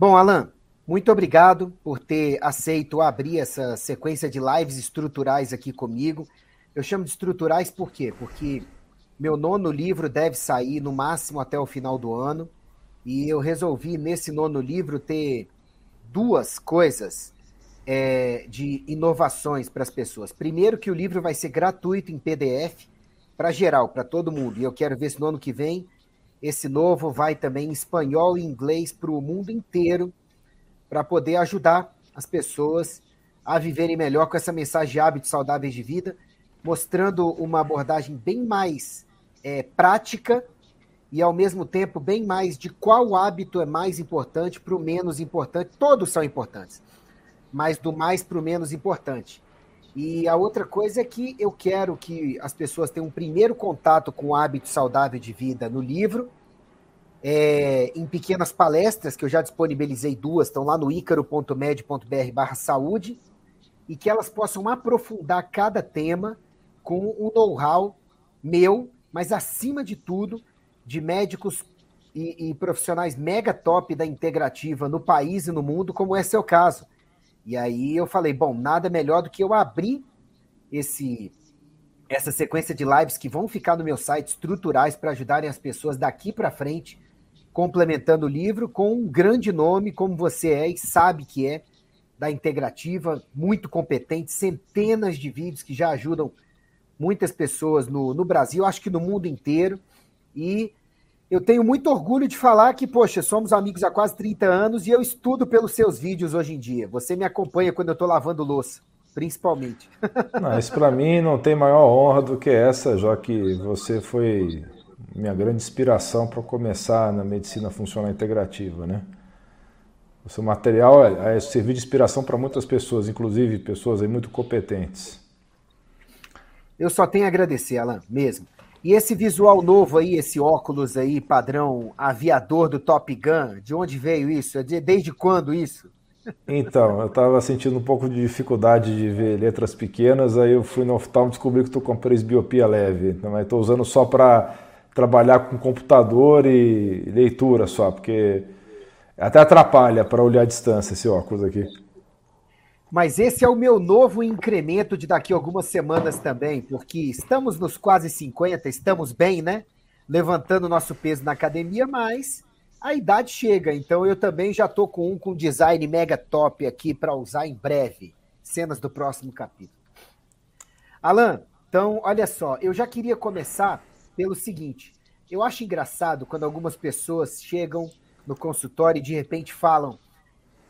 Bom, Alan, muito obrigado por ter aceito abrir essa sequência de lives estruturais aqui comigo. Eu chamo de estruturais por quê? Porque meu nono livro deve sair no máximo até o final do ano. E eu resolvi, nesse nono livro, ter duas coisas é, de inovações para as pessoas. Primeiro, que o livro vai ser gratuito em PDF para geral, para todo mundo. E eu quero ver se no ano que vem esse novo vai também em espanhol e inglês para o mundo inteiro, para poder ajudar as pessoas a viverem melhor com essa mensagem de hábitos saudáveis de vida, mostrando uma abordagem bem mais é, prática e, ao mesmo tempo, bem mais de qual hábito é mais importante para o menos importante. Todos são importantes, mas do mais para o menos importante. E a outra coisa é que eu quero que as pessoas tenham um primeiro contato com o hábito saudável de vida no livro, é, em pequenas palestras, que eu já disponibilizei duas, estão lá no icaro.med.br barra saúde, e que elas possam aprofundar cada tema com o know-how meu, mas acima de tudo, de médicos e, e, profissionais mega top da integrativa no país e no mundo, como é seu caso. E aí eu falei, bom, nada melhor do que eu abrir esse essa sequência de lives que vão ficar no meu site estruturais para ajudarem as pessoas daqui para frente, complementando o livro com um grande nome como você é e sabe que é da integrativa, muito competente, centenas de vídeos que já ajudam muitas pessoas no, no Brasil, acho que no mundo inteiro. E eu tenho muito orgulho de falar que, poxa, somos amigos há quase 30 anos e eu estudo pelos seus vídeos hoje em dia. Você me acompanha quando eu estou lavando louça, principalmente. Não, isso para mim não tem maior honra do que essa, já que você foi minha grande inspiração para começar na medicina funcional integrativa, né? O seu material é, é servir de inspiração para muitas pessoas, inclusive pessoas muito competentes. Eu só tenho a agradecer, Alan, mesmo. E esse visual novo aí, esse óculos aí, padrão aviador do Top Gun, de onde veio isso? Desde quando isso? Então, eu estava sentindo um pouco de dificuldade de ver letras pequenas, aí eu fui no oftalmo e descobri que estou com presbiopia leve, então, mas estou usando só para trabalhar com computador e leitura só, porque até atrapalha para olhar a distância esse óculos aqui. Mas esse é o meu novo incremento de daqui a algumas semanas também, porque estamos nos quase 50, estamos bem, né? Levantando nosso peso na academia, mas a idade chega. Então eu também já tô com um com design mega top aqui para usar em breve. Cenas do próximo capítulo. Alan, então olha só, eu já queria começar pelo seguinte. Eu acho engraçado quando algumas pessoas chegam no consultório e de repente falam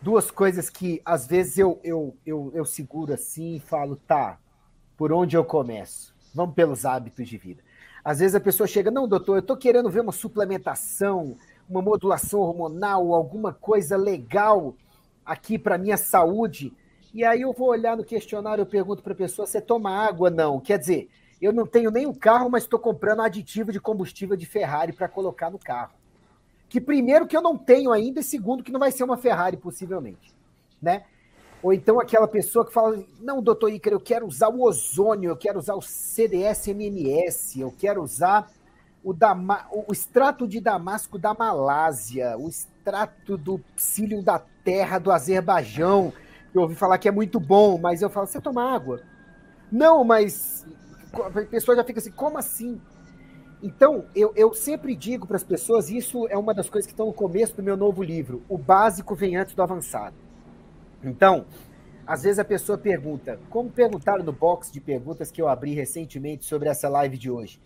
duas coisas que às vezes eu, eu, eu, eu seguro assim e falo, tá, por onde eu começo? Vamos pelos hábitos de vida. Às vezes a pessoa chega, não, doutor, eu estou querendo ver uma suplementação, uma modulação hormonal, alguma coisa legal aqui para minha saúde. E aí eu vou olhar no questionário, eu pergunto para a pessoa, você toma água? Não. Quer dizer, eu não tenho nem o carro, mas estou comprando aditivo de combustível de Ferrari para colocar no carro que primeiro que eu não tenho ainda e segundo que não vai ser uma Ferrari possivelmente, né? Ou então aquela pessoa que fala, não, doutor Iker, eu quero usar o ozônio, eu quero usar o CDS-MMS, eu quero usar o, Dama o extrato de damasco da Malásia, o extrato do psyllium da terra do Azerbaijão, eu ouvi falar que é muito bom, mas eu falo, você toma água? Não, mas a pessoa já fica assim, como assim? Então, eu, eu sempre digo para as pessoas, isso é uma das coisas que estão no começo do meu novo livro: o básico vem antes do avançado. Então, às vezes a pessoa pergunta, como perguntaram no box de perguntas que eu abri recentemente sobre essa live de hoje.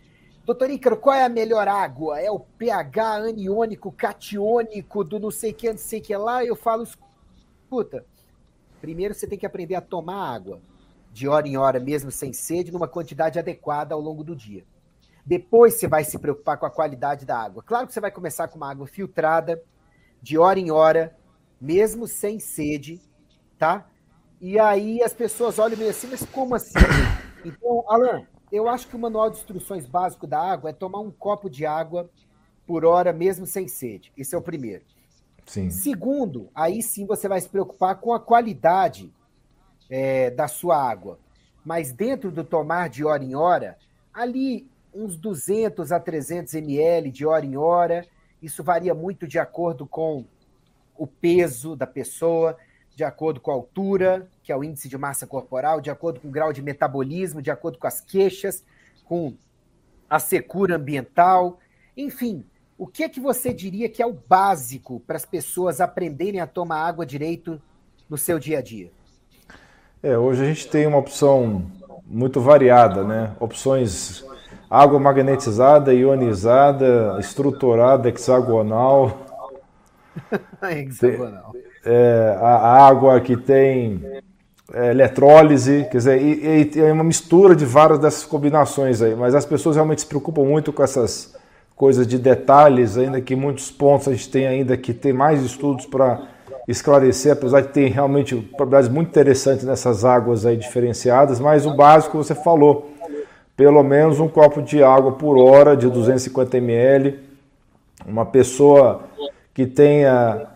Doutor Ícaro, qual é a melhor água? É o pH aniônico, catiônico, do não sei que, não sei que lá? Eu falo, escuta, primeiro você tem que aprender a tomar água, de hora em hora, mesmo sem sede, numa quantidade adequada ao longo do dia. Depois você vai se preocupar com a qualidade da água. Claro que você vai começar com uma água filtrada, de hora em hora, mesmo sem sede, tá? E aí as pessoas olham meio assim, mas como assim? Então, Alan, eu acho que o manual de instruções básico da água é tomar um copo de água por hora, mesmo sem sede. Esse é o primeiro. Sim. Segundo, aí sim você vai se preocupar com a qualidade é, da sua água. Mas dentro do tomar de hora em hora, ali uns 200 a 300 ml de hora em hora. Isso varia muito de acordo com o peso da pessoa, de acordo com a altura, que é o índice de massa corporal, de acordo com o grau de metabolismo, de acordo com as queixas, com a secura ambiental, enfim, o que é que você diria que é o básico para as pessoas aprenderem a tomar água direito no seu dia a dia? É, hoje a gente tem uma opção muito variada, né? Opções água magnetizada, ionizada, estruturada, hexagonal. hexagonal. É, a água que tem é, eletrólise, quer dizer, e, e, é uma mistura de várias dessas combinações aí, mas as pessoas realmente se preocupam muito com essas coisas de detalhes, ainda que muitos pontos a gente tem ainda que ter mais estudos para esclarecer, apesar de ter realmente propriedades muito interessantes nessas águas aí diferenciadas, mas o básico você falou, pelo menos um copo de água por hora de 250 ml, uma pessoa que tenha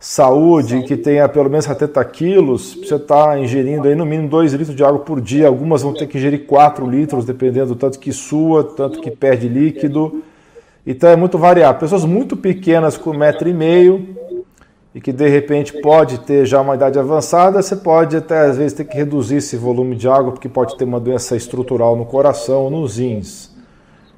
saúde, que tenha pelo menos 70 quilos, você está ingerindo aí no mínimo 2 litros de água por dia. Algumas vão ter que ingerir 4 litros, dependendo do tanto que sua, tanto que perde líquido. Então é muito variável. Pessoas muito pequenas com um metro e meio e que de repente pode ter já uma idade avançada, você pode até às vezes ter que reduzir esse volume de água porque pode ter uma doença estrutural no coração nos rins.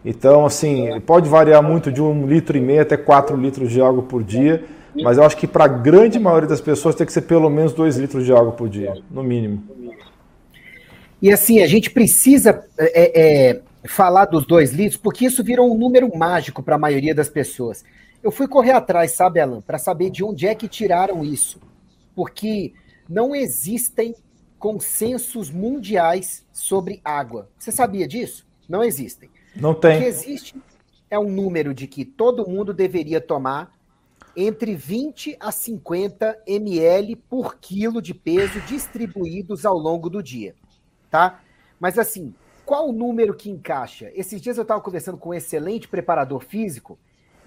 Então, assim, pode variar muito de um litro e meio até 4 litros de água por dia mas eu acho que para a grande maioria das pessoas tem que ser pelo menos 2 litros de água por dia, no mínimo. E assim, a gente precisa é, é, falar dos 2 litros, porque isso virou um número mágico para a maioria das pessoas. Eu fui correr atrás, sabe, Alan, para saber de onde é que tiraram isso. Porque não existem consensos mundiais sobre água. Você sabia disso? Não existem. Não tem. O que existe é um número de que todo mundo deveria tomar entre 20 a 50 ml por quilo de peso distribuídos ao longo do dia, tá? Mas assim, qual o número que encaixa? Esses dias eu estava conversando com um excelente preparador físico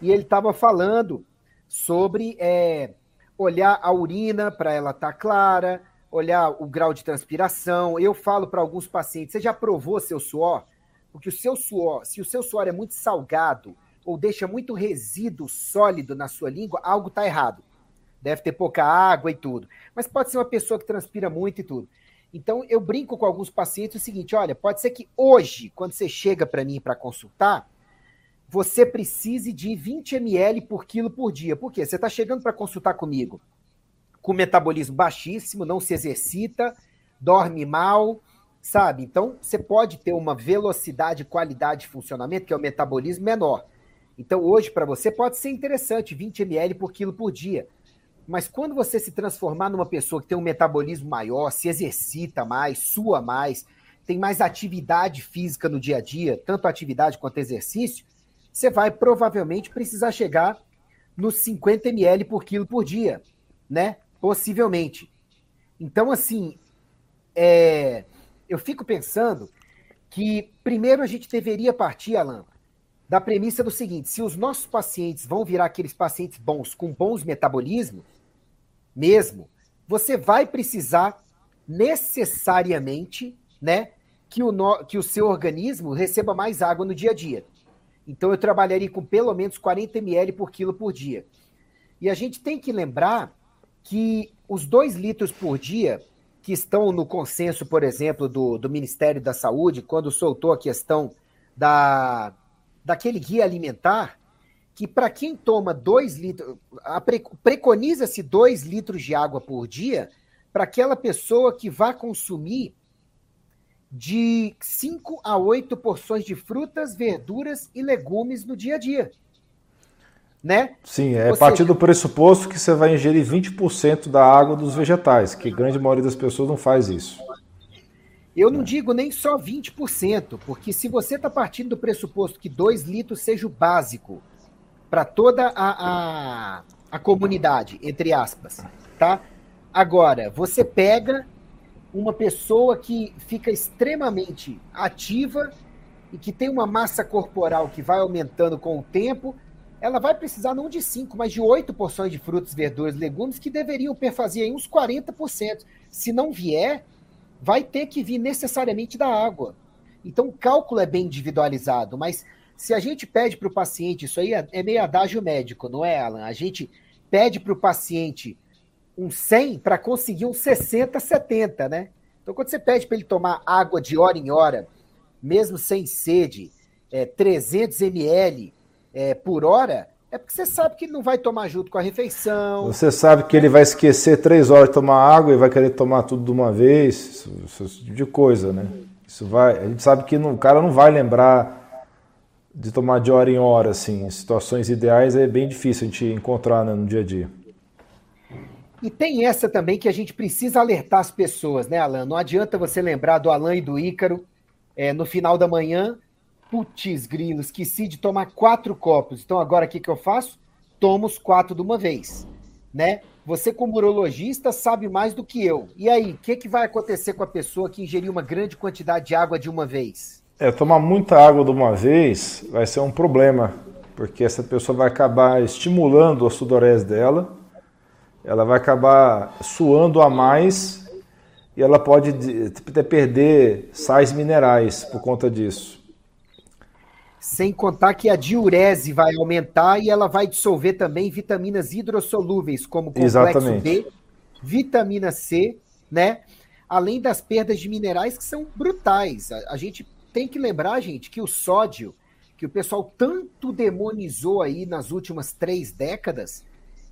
e ele estava falando sobre é, olhar a urina para ela estar tá clara, olhar o grau de transpiração. Eu falo para alguns pacientes: você já provou seu suor? Porque o seu suor, se o seu suor é muito salgado, ou deixa muito resíduo sólido na sua língua, algo está errado. Deve ter pouca água e tudo. Mas pode ser uma pessoa que transpira muito e tudo. Então, eu brinco com alguns pacientes o seguinte: olha, pode ser que hoje, quando você chega para mim para consultar, você precise de 20 ml por quilo por dia. Por quê? Você está chegando para consultar comigo com metabolismo baixíssimo, não se exercita, dorme mal, sabe? Então, você pode ter uma velocidade, qualidade de funcionamento, que é o metabolismo menor. Então, hoje, para você, pode ser interessante 20 ml por quilo por dia. Mas quando você se transformar numa pessoa que tem um metabolismo maior, se exercita mais, sua mais, tem mais atividade física no dia a dia, tanto atividade quanto exercício, você vai provavelmente precisar chegar nos 50 ml por quilo por dia, né? Possivelmente. Então, assim, é... eu fico pensando que primeiro a gente deveria partir, Alan, da premissa do seguinte: se os nossos pacientes vão virar aqueles pacientes bons, com bons metabolismos, mesmo, você vai precisar necessariamente, né, que o, no, que o seu organismo receba mais água no dia a dia. Então eu trabalharia com pelo menos 40 ml por quilo por dia. E a gente tem que lembrar que os 2 litros por dia, que estão no consenso, por exemplo, do, do Ministério da Saúde, quando soltou a questão da, daquele guia alimentar que para quem toma 2 litros, preconiza-se 2 litros de água por dia para aquela pessoa que vai consumir de 5 a 8 porções de frutas, verduras e legumes no dia a dia. Né? Sim, é a partir seja, do pressuposto que você vai ingerir 20% da água dos vegetais, que a grande maioria das pessoas não faz isso. Eu não digo nem só 20%, porque se você está partindo do pressuposto que 2 litros seja o básico para toda a, a, a comunidade, entre aspas, tá? Agora, você pega uma pessoa que fica extremamente ativa e que tem uma massa corporal que vai aumentando com o tempo, ela vai precisar não de 5, mas de 8 porções de frutas, verduras, legumes que deveriam perfazer aí uns 40%. Se não vier, vai ter que vir necessariamente da água. Então, o cálculo é bem individualizado, mas se a gente pede para o paciente, isso aí é, é meio adágio médico, não é, Alan? A gente pede para o paciente um 100 para conseguir um 60, 70, né? Então, quando você pede para ele tomar água de hora em hora, mesmo sem sede, é, 300 ml é, por hora, é porque você sabe que ele não vai tomar junto com a refeição. Você sabe que ele vai esquecer três horas de tomar água e vai querer tomar tudo de uma vez, esse tipo de coisa, né? Isso vai, a gente sabe que não, o cara não vai lembrar de tomar de hora em hora, assim. Em situações ideais é bem difícil a gente encontrar né, no dia a dia. E tem essa também que a gente precisa alertar as pessoas, né, Alan? Não adianta você lembrar do Alan e do Ícaro é, no final da manhã Putz, grilo, esqueci de tomar quatro copos. Então agora o que, que eu faço? Tomo os quatro de uma vez, né? Você como urologista sabe mais do que eu. E aí, o que, que vai acontecer com a pessoa que ingeriu uma grande quantidade de água de uma vez? É, tomar muita água de uma vez vai ser um problema, porque essa pessoa vai acabar estimulando a sudorese dela, ela vai acabar suando a mais e ela pode até perder sais minerais por conta disso. Sem contar que a diurese vai aumentar e ela vai dissolver também vitaminas hidrossolúveis, como complexo Exatamente. B, vitamina C, né? Além das perdas de minerais que são brutais. A, a gente tem que lembrar, gente, que o sódio, que o pessoal tanto demonizou aí nas últimas três décadas,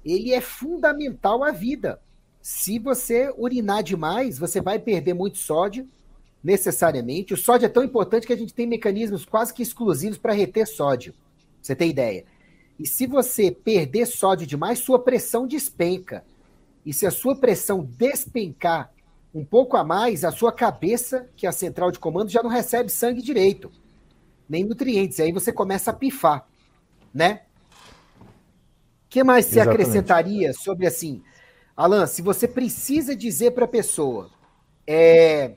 ele é fundamental à vida. Se você urinar demais, você vai perder muito sódio necessariamente. O sódio é tão importante que a gente tem mecanismos quase que exclusivos para reter sódio. Você tem ideia? E se você perder sódio demais, sua pressão despenca. E se a sua pressão despencar um pouco a mais, a sua cabeça, que é a central de comando, já não recebe sangue direito, nem nutrientes. E aí você começa a pifar, né? O que mais você Exatamente. acrescentaria sobre assim, Alan, se você precisa dizer para a pessoa, é,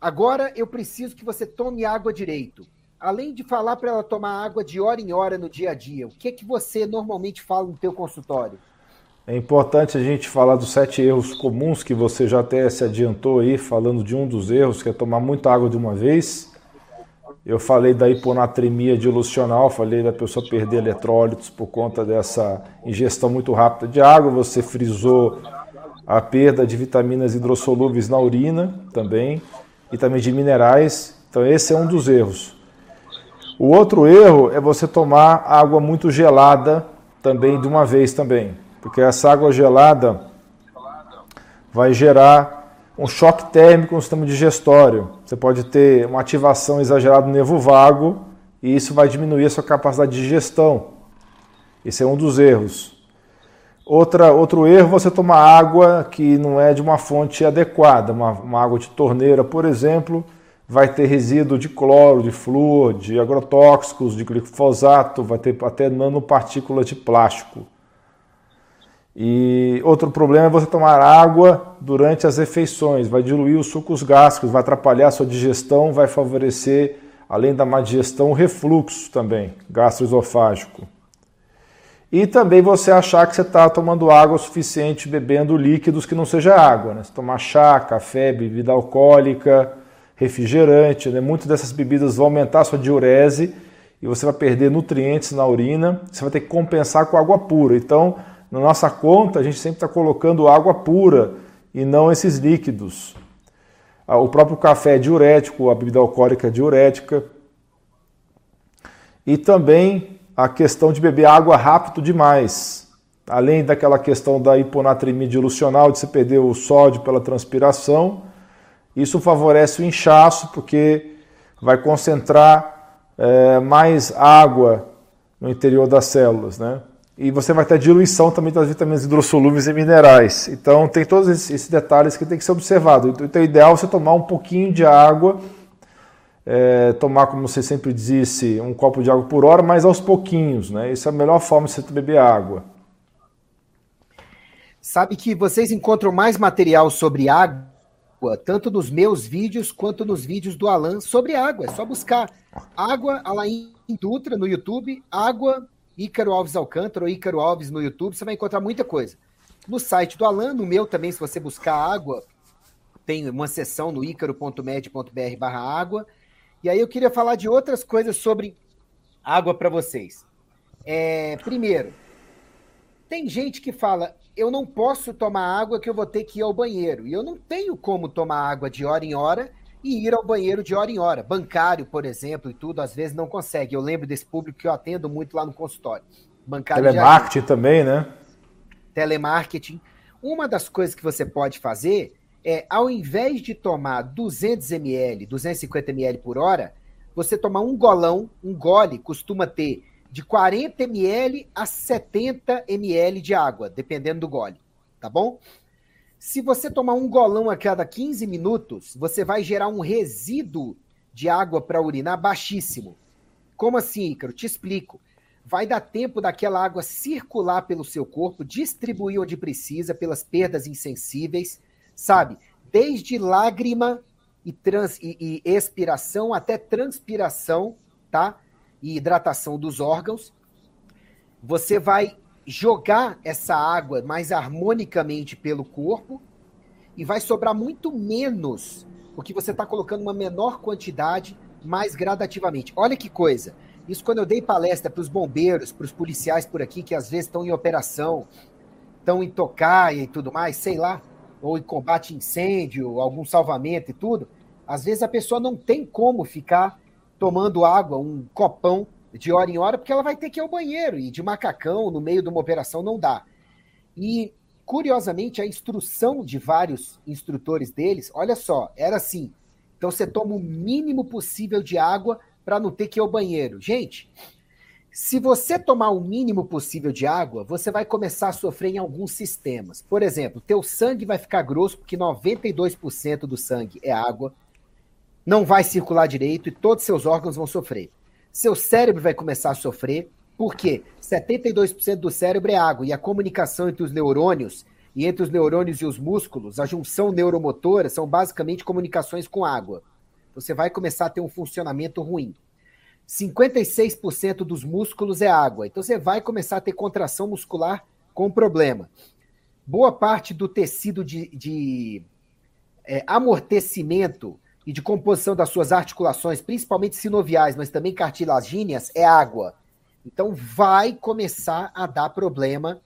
Agora eu preciso que você tome água direito. Além de falar para ela tomar água de hora em hora no dia a dia, o que é que você normalmente fala no teu consultório? É importante a gente falar dos sete erros comuns que você já até se adiantou aí, falando de um dos erros, que é tomar muita água de uma vez. Eu falei da hiponatremia dilucional, falei da pessoa perder eletrólitos por conta dessa ingestão muito rápida de água. Você frisou a perda de vitaminas hidrossolúveis na urina também e também de minerais. Então esse é um dos erros. O outro erro é você tomar água muito gelada também de uma vez também, porque essa água gelada vai gerar um choque térmico no sistema digestório. Você pode ter uma ativação exagerada do nervo vago e isso vai diminuir a sua capacidade de digestão. Esse é um dos erros. Outra, outro erro, você tomar água que não é de uma fonte adequada, uma, uma, água de torneira, por exemplo, vai ter resíduo de cloro, de flúor, de agrotóxicos, de glifosato, vai ter até nanopartículas de plástico. E outro problema é você tomar água durante as refeições, vai diluir os sucos gástricos, vai atrapalhar a sua digestão, vai favorecer, além da má digestão, o refluxo também, gastroesofágico. E também você achar que você está tomando água o suficiente, bebendo líquidos que não seja água. Né? Se tomar chá, café, bebida alcoólica, refrigerante, né? muitas dessas bebidas vão aumentar a sua diurese e você vai perder nutrientes na urina. Você vai ter que compensar com água pura. Então, na nossa conta, a gente sempre está colocando água pura e não esses líquidos. Ah, o próprio café é diurético, a bebida alcoólica é diurética. E também a questão de beber água rápido demais. Além daquela questão da hiponatremia dilucional, de se perder o sódio pela transpiração, isso favorece o inchaço, porque vai concentrar é, mais água no interior das células, né? E você vai ter diluição também das vitaminas hidrossolúveis e minerais. Então, tem todos esses detalhes que tem que ser observado. Então, o ideal é você tomar um pouquinho de água é, tomar, como você sempre disse, um copo de água por hora, mas aos pouquinhos, né? Essa é a melhor forma de você beber água. Sabe que vocês encontram mais material sobre água, tanto nos meus vídeos quanto nos vídeos do Alan sobre água. É só buscar água Alain Dutra no YouTube, água Ícaro Alves Alcântara ou Ícaro Alves no YouTube, você vai encontrar muita coisa. No site do Alan, no meu também, se você buscar água, tem uma seção no ícaro.med.br barra água. E aí eu queria falar de outras coisas sobre água para vocês. É, primeiro, Tem gente que fala, eu não posso tomar água que eu vou ter que ir ao banheiro. E eu não tenho como tomar água de hora em hora e ir ao banheiro de hora em hora. Bancário, por exemplo, e tudo, às vezes não consegue. Eu lembro desse público que eu atendo muito lá no consultório. Bancário Telemarketing também, né? Telemarketing. Uma das coisas que você pode fazer é, ao invés de tomar 200 ml, 250 ml por hora, você tomar um golão, um gole, costuma ter de 40 ml a 70 ml de água, dependendo do gole, tá bom? Se você tomar um golão a cada 15 minutos, você vai gerar um resíduo de água para urinar baixíssimo. Como assim, Ícaro? Te explico. Vai dar tempo daquela água circular pelo seu corpo, distribuir onde precisa, pelas perdas insensíveis, sabe? Desde lágrima e, trans, e, e expiração até transpiração, tá? E hidratação dos órgãos. Você vai jogar essa água mais harmonicamente pelo corpo e vai sobrar muito menos, porque você está colocando uma menor quantidade mais gradativamente. Olha que coisa. Isso quando eu dei palestra para os bombeiros, para os policiais por aqui, que às vezes estão em operação, estão em tocaia e tudo mais, sei lá, ou em combate a incêndio, algum salvamento e tudo, às vezes a pessoa não tem como ficar tomando água, um copão de hora em hora, porque ela vai ter que ir ao banheiro e de macacão no meio de uma operação não dá. E, curiosamente, a instrução de vários instrutores deles, olha só, era assim: então você toma o mínimo possível de água para não ter que ir ao banheiro. Gente, se você tomar o mínimo possível de água, você vai começar a sofrer em alguns sistemas. Por exemplo, teu sangue vai ficar grosso porque 92% do sangue é água, não vai circular direito e todos seus órgãos vão sofrer seu cérebro vai começar a sofrer, porque 72% do cérebro é água e a comunicação entre os neurônios e entre os neurônios e os músculos, a junção neuromotora, são basicamente comunicações com água. Você vai começar a ter um funcionamento ruim. 56% dos músculos é água, então você vai começar a ter contração muscular com problema. Boa parte do tecido de, de é, amortecimento e de composição das suas articulações, principalmente sinoviais, mas também cartilagíneas, é água. Então vai começar a dar problema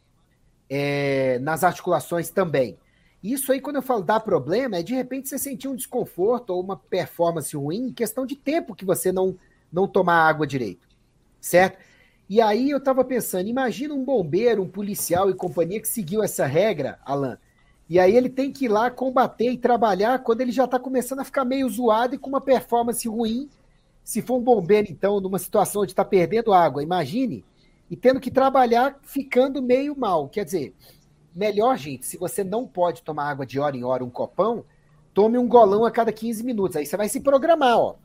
é, nas articulações também. Isso aí, quando eu falo dar problema, é de repente você sentir um desconforto ou uma performance ruim em questão de tempo que você não, não tomar água direito. Certo? E aí eu estava pensando, imagina um bombeiro, um policial e companhia que seguiu essa regra, Alan, e aí ele tem que ir lá combater e trabalhar quando ele já está começando a ficar meio zoado e com uma performance ruim. Se for um bombeiro, então, numa situação onde está perdendo água, imagine, e tendo que trabalhar ficando meio mal. Quer dizer, melhor, gente, se você não pode tomar água de hora em hora, um copão, tome um golão a cada 15 minutos. Aí você vai se programar, ó,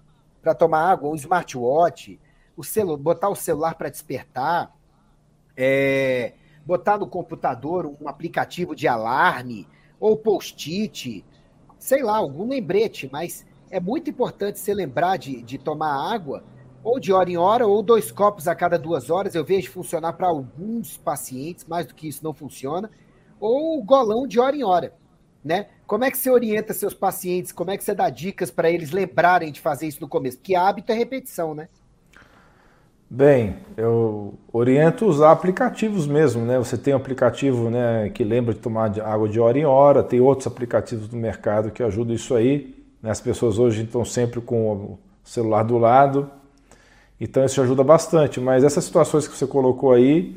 para tomar água, um smartwatch, o celu botar o celular para despertar, é, botar no computador um aplicativo de alarme, ou post-it, sei lá, algum lembrete, mas é muito importante você lembrar de, de tomar água, ou de hora em hora, ou dois copos a cada duas horas. Eu vejo funcionar para alguns pacientes, mais do que isso não funciona, ou golão de hora em hora. Né? Como é que você orienta seus pacientes? Como é que você dá dicas para eles lembrarem de fazer isso no começo? Porque hábito é repetição, né? Bem, eu oriento usar aplicativos mesmo, né? Você tem um aplicativo né, que lembra de tomar água de hora em hora, tem outros aplicativos do mercado que ajudam isso aí. Né? As pessoas hoje estão sempre com o celular do lado, então isso ajuda bastante. Mas essas situações que você colocou aí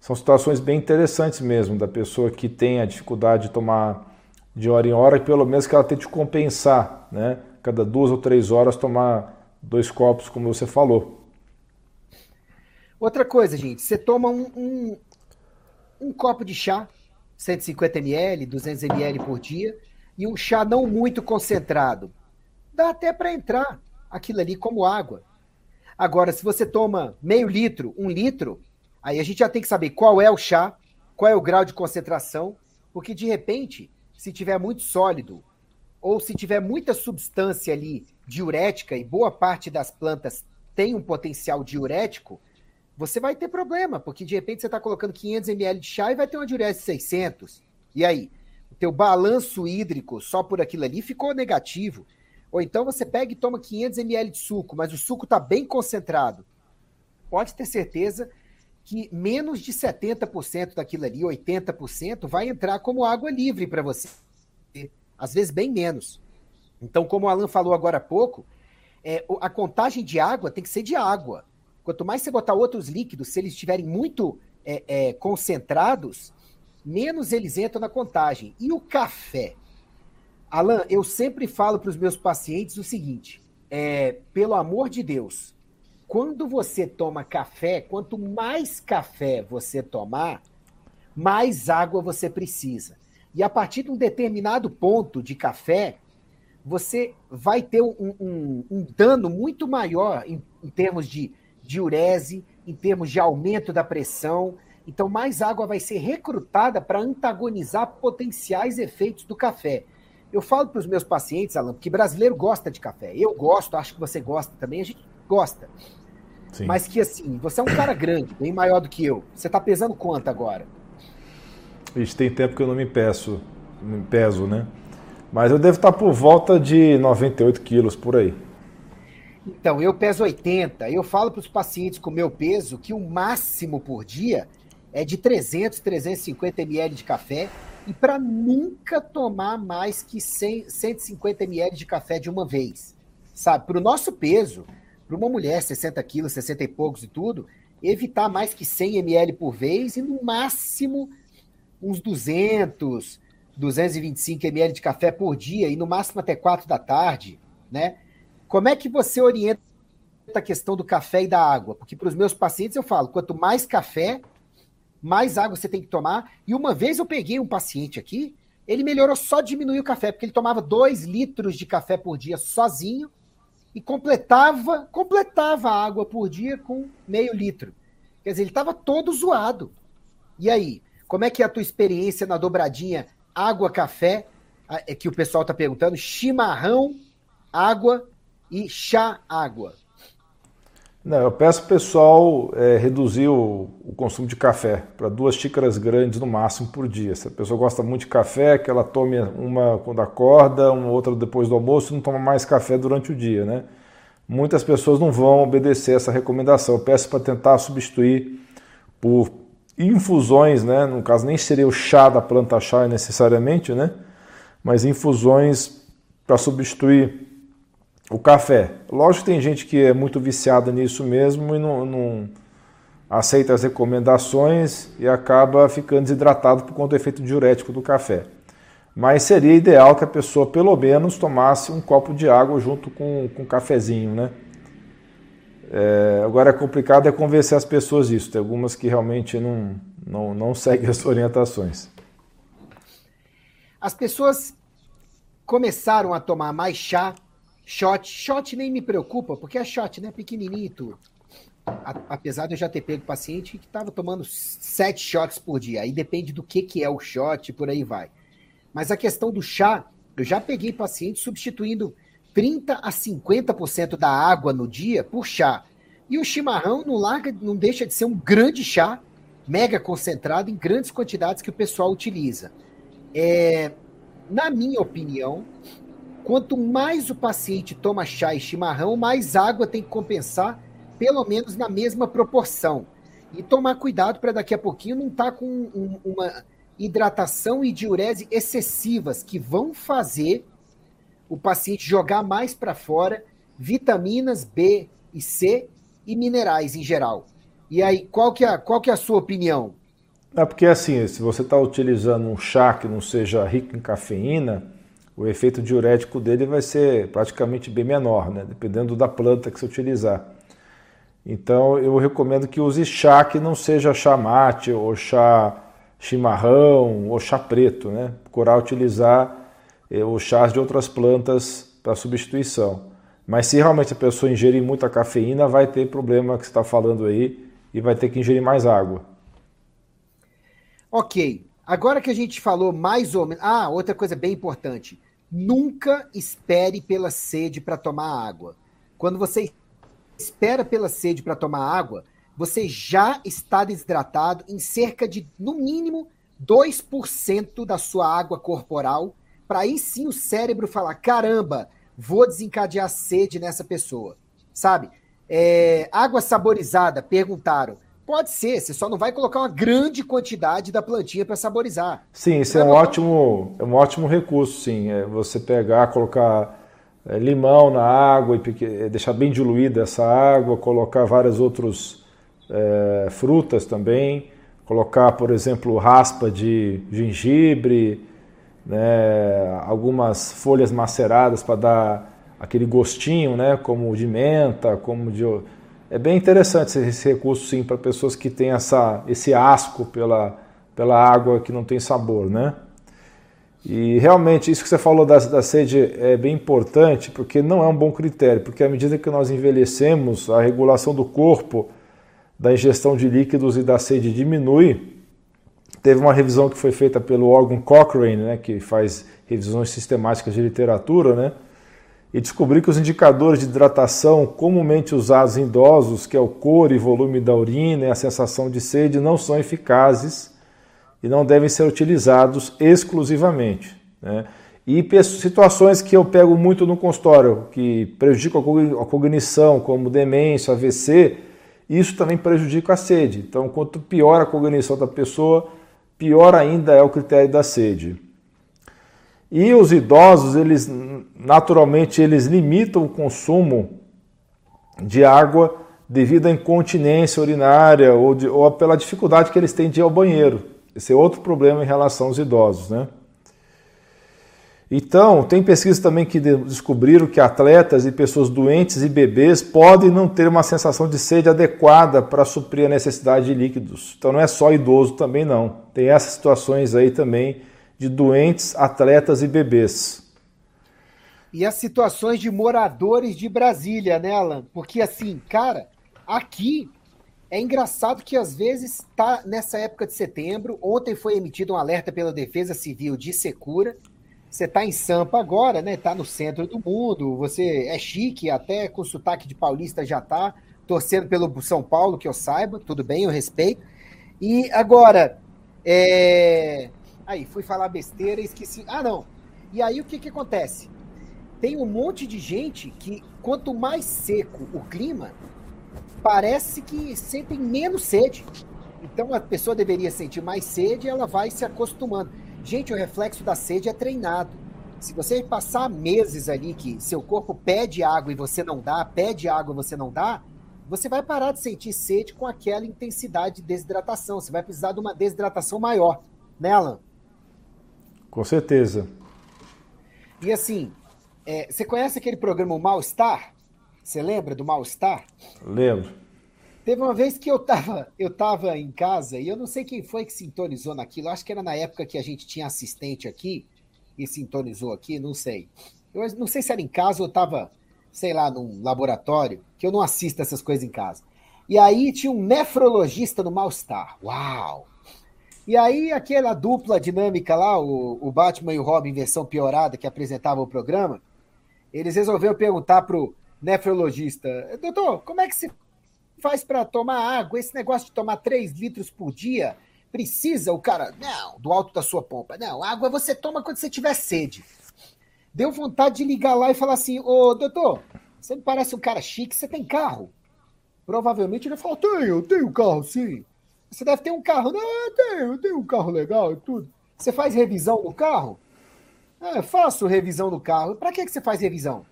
são situações bem interessantes mesmo, da pessoa que tem a dificuldade de tomar de hora em hora, pelo menos que ela tente compensar, né? Cada duas ou três horas tomar dois copos, como você falou. Outra coisa, gente, você toma um, um, um copo de chá, 150 ml, 200 ml por dia, e um chá não muito concentrado. Dá até para entrar aquilo ali como água. Agora, se você toma meio litro, um litro, aí a gente já tem que saber qual é o chá, qual é o grau de concentração, porque de repente, se tiver muito sólido, ou se tiver muita substância ali diurética, e boa parte das plantas tem um potencial diurético, você vai ter problema, porque de repente você está colocando 500 ml de chá e vai ter uma diurese de 600. E aí? O teu balanço hídrico só por aquilo ali ficou negativo. Ou então você pega e toma 500 ml de suco, mas o suco está bem concentrado. Pode ter certeza que menos de 70% daquilo ali, 80%, vai entrar como água livre para você. Às vezes bem menos. Então, como o Alan falou agora há pouco, é, a contagem de água tem que ser de água. Quanto mais você botar outros líquidos, se eles estiverem muito é, é, concentrados, menos eles entram na contagem. E o café? Alan, eu sempre falo para os meus pacientes o seguinte: é, pelo amor de Deus, quando você toma café, quanto mais café você tomar, mais água você precisa. E a partir de um determinado ponto de café, você vai ter um, um, um dano muito maior em, em termos de diurese, em termos de aumento da pressão. Então, mais água vai ser recrutada para antagonizar potenciais efeitos do café. Eu falo para os meus pacientes, Alan, que brasileiro gosta de café. Eu gosto, acho que você gosta também, a gente gosta. Sim. Mas que assim, você é um cara grande, bem maior do que eu. Você está pesando quanto agora? Isso tem tempo que eu não me peço, me peso, né? Mas eu devo estar por volta de 98 quilos por aí. Então, eu peso 80. Eu falo para os pacientes com meu peso que o máximo por dia é de 300, 350 ml de café e para nunca tomar mais que 100, 150 ml de café de uma vez. Sabe? Para o nosso peso, para uma mulher, 60 quilos, 60 e poucos e tudo, evitar mais que 100 ml por vez e no máximo uns 200, 225 ml de café por dia e no máximo até 4 da tarde, né? Como é que você orienta a questão do café e da água? Porque para os meus pacientes eu falo, quanto mais café, mais água você tem que tomar. E uma vez eu peguei um paciente aqui, ele melhorou só diminuir o café, porque ele tomava 2 litros de café por dia sozinho e completava, completava a água por dia com meio litro. Quer dizer, ele estava todo zoado. E aí, como é que é a tua experiência na dobradinha água-café, é que o pessoal está perguntando, chimarrão, água e chá-água? Não, eu peço o pessoal é, reduzir o, o, consumo de café para duas xícaras grandes no máximo por dia. Se a pessoa gosta muito de café, que ela tome uma quando acorda, uma outra depois do almoço, não toma mais café durante o dia, né? Muitas pessoas não vão obedecer essa recomendação. Eu peço para tentar substituir por infusões, né? No caso nem seria o chá da planta chá necessariamente, né? Mas infusões para substituir o café. Lógico que tem gente que é muito viciada nisso mesmo e não, não, aceita as recomendações e acaba ficando desidratado por conta do efeito diurético do café. Mas seria ideal que a pessoa pelo menos tomasse um copo de água junto com, com um cafezinho, né? É, agora é complicado é convencer as pessoas disso. Tem algumas que realmente não, não, não seguem as orientações. As pessoas começaram a tomar mais chá Shot, shot nem me preocupa, porque é shot, né? Pequenininho e tudo. apesar de eu já ter pego paciente que estava tomando sete shots por dia. Aí depende do que, que é o shot, por aí vai. Mas a questão do chá, eu já peguei paciente substituindo 30 a 50% da água no dia por chá. E o chimarrão não larga, não deixa de ser um grande chá, mega concentrado em grandes quantidades que o pessoal utiliza. É, na minha opinião, Quanto mais o paciente toma chá e chimarrão, mais água tem que compensar, pelo menos na mesma proporção. E tomar cuidado para daqui a pouquinho não estar tá com um, uma hidratação e diurese excessivas que vão fazer o paciente jogar mais para fora vitaminas B e C e minerais em geral. E aí, qual que é, qual que é a sua opinião? É porque assim, se você está utilizando um chá que não seja rico em cafeína, o efeito diurético dele vai ser praticamente bem menor, né? dependendo da planta que você utilizar. Então eu recomendo que use chá que não seja chá mate ou chá chimarrão ou chá preto, né? Procurar utilizar eh, os chás de outras plantas para substituição. Mas se realmente a pessoa ingerir muita cafeína, vai ter problema que você está falando aí e vai ter que ingerir mais água. Ok. Agora que a gente falou mais ou menos. Ah, outra coisa bem importante. Nunca espere pela sede para tomar água. Quando você espera pela sede para tomar água, você já está desidratado em cerca de, no mínimo, 2% da sua água corporal, para aí sim o cérebro falar: caramba, vou desencadear sede nessa pessoa. Sabe? É, água saborizada, perguntaram. Pode ser, você só não vai colocar uma grande quantidade da plantinha para saborizar. Sim, isso é um, ótimo, é um ótimo recurso, sim. É você pegar, colocar é, limão na água e é, deixar bem diluída essa água, colocar várias outras é, frutas também, colocar, por exemplo, raspa de gengibre, né, algumas folhas maceradas para dar aquele gostinho, né, como de menta, como de é bem interessante esse recurso sim para pessoas que têm essa, esse asco pela, pela água que não tem sabor, né? E realmente isso que você falou da, da sede é bem importante porque não é um bom critério, porque à medida que nós envelhecemos, a regulação do corpo da ingestão de líquidos e da sede diminui. Teve uma revisão que foi feita pelo órgão Cochrane, né, que faz revisões sistemáticas de literatura, né, e descobriu que os indicadores de hidratação comumente usados em idosos, que é o cor e volume da urina e a sensação de sede, não são eficazes e não devem ser utilizados exclusivamente. Né? E situações que eu pego muito no consultório, que prejudicam a cognição, como demência, AVC, isso também prejudica a sede. Então, quanto pior a cognição da pessoa, pior ainda é o critério da sede. E os idosos, eles naturalmente eles limitam o consumo de água devido à incontinência urinária ou, de, ou pela dificuldade que eles têm de ir ao banheiro. Esse é outro problema em relação aos idosos, né? Então, tem pesquisas também que descobriram que atletas e pessoas doentes e bebês podem não ter uma sensação de sede adequada para suprir a necessidade de líquidos. Então, não é só idoso também não. Tem essas situações aí também de doentes, atletas e bebês. E as situações de moradores de Brasília, né, Alan? Porque assim, cara, aqui é engraçado que às vezes está nessa época de setembro. Ontem foi emitido um alerta pela Defesa Civil de secura você está em Sampa agora, né? Está no centro do mundo. Você é chique, até com sotaque de paulista já tá torcendo pelo São Paulo, que eu saiba. Tudo bem, eu respeito. E agora, é... aí fui falar besteira, esqueci. Ah, não. E aí o que que acontece? Tem um monte de gente que quanto mais seco o clima, parece que sentem menos sede. Então a pessoa deveria sentir mais sede, e ela vai se acostumando. Gente, o reflexo da sede é treinado. Se você passar meses ali que seu corpo pede água e você não dá, pede água e você não dá, você vai parar de sentir sede com aquela intensidade de desidratação. Você vai precisar de uma desidratação maior, né, Alan? Com certeza. E assim, é, você conhece aquele programa Mal-Estar? Você lembra do Mal-Estar? Lembro. Teve uma vez que eu tava, eu tava em casa e eu não sei quem foi que sintonizou naquilo. Acho que era na época que a gente tinha assistente aqui e sintonizou aqui, não sei. Eu não sei se era em casa ou tava, sei lá, num laboratório, que eu não assisto essas coisas em casa. E aí tinha um nefrologista no Mal-Estar. Uau! E aí aquela dupla dinâmica lá, o, o Batman e o Robin versão piorada que apresentava o programa, eles resolveram perguntar pro nefrologista, doutor, como é que se faz para tomar água? Esse negócio de tomar 3 litros por dia, precisa o cara. Não, do alto da sua pompa. Não, água você toma quando você tiver sede. Deu vontade de ligar lá e falar assim: Ô doutor, você me parece um cara chique, você tem carro? Provavelmente ele falou: Tenho, tenho carro sim. Você deve ter um carro. Não, eu tenho, eu tenho um carro legal e tudo. Você faz revisão no carro? É, faço revisão no carro. Para que, que você faz revisão?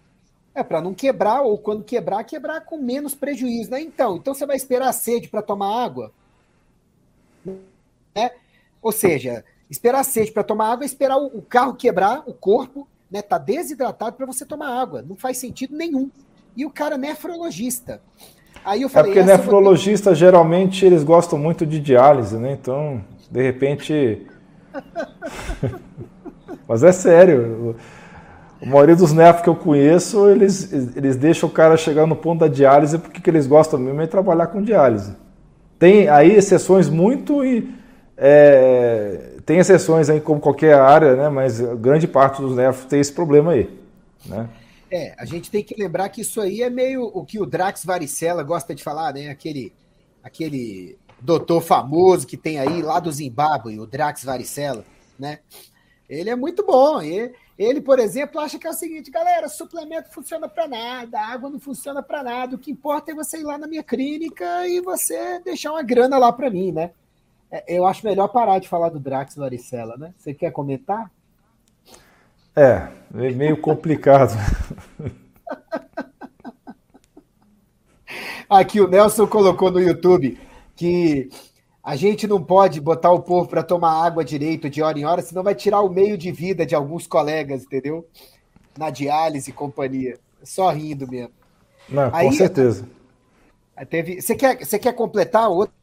É para não quebrar, ou quando quebrar, quebrar com menos prejuízo, né? Então, então você vai esperar a sede para tomar água? Né? Ou seja, esperar a sede para tomar água é esperar o carro quebrar, o corpo, né? Tá desidratado para você tomar água. Não faz sentido nenhum. E o cara é nefrologista. Aí eu falei, é porque nefrologista geralmente eles gostam muito de diálise, né? Então, de repente. Mas é sério. A maioria dos nefros que eu conheço, eles, eles deixam o cara chegar no ponto da diálise porque que eles gostam mesmo é trabalhar com diálise. Tem aí exceções muito e é, tem exceções aí como qualquer área, né? Mas grande parte dos nefros tem esse problema aí, né? É, a gente tem que lembrar que isso aí é meio o que o Drax Varicella gosta de falar, né? Aquele, aquele doutor famoso que tem aí lá do Zimbábue, o Drax Varicella, né? Ele é muito bom. Ele, ele, por exemplo, acha que é o seguinte, galera, suplemento funciona para nada, água não funciona para nada. O que importa é você ir lá na minha clínica e você deixar uma grana lá para mim, né? É, eu acho melhor parar de falar do Drax Varicela, né? Você quer comentar? É, é meio complicado. Aqui o Nelson colocou no YouTube que a gente não pode botar o povo para tomar água direito de hora em hora, senão vai tirar o meio de vida de alguns colegas, entendeu? Na diálise e companhia. Só rindo mesmo. Não, com Aí, certeza. Teve, você, quer, você quer completar outra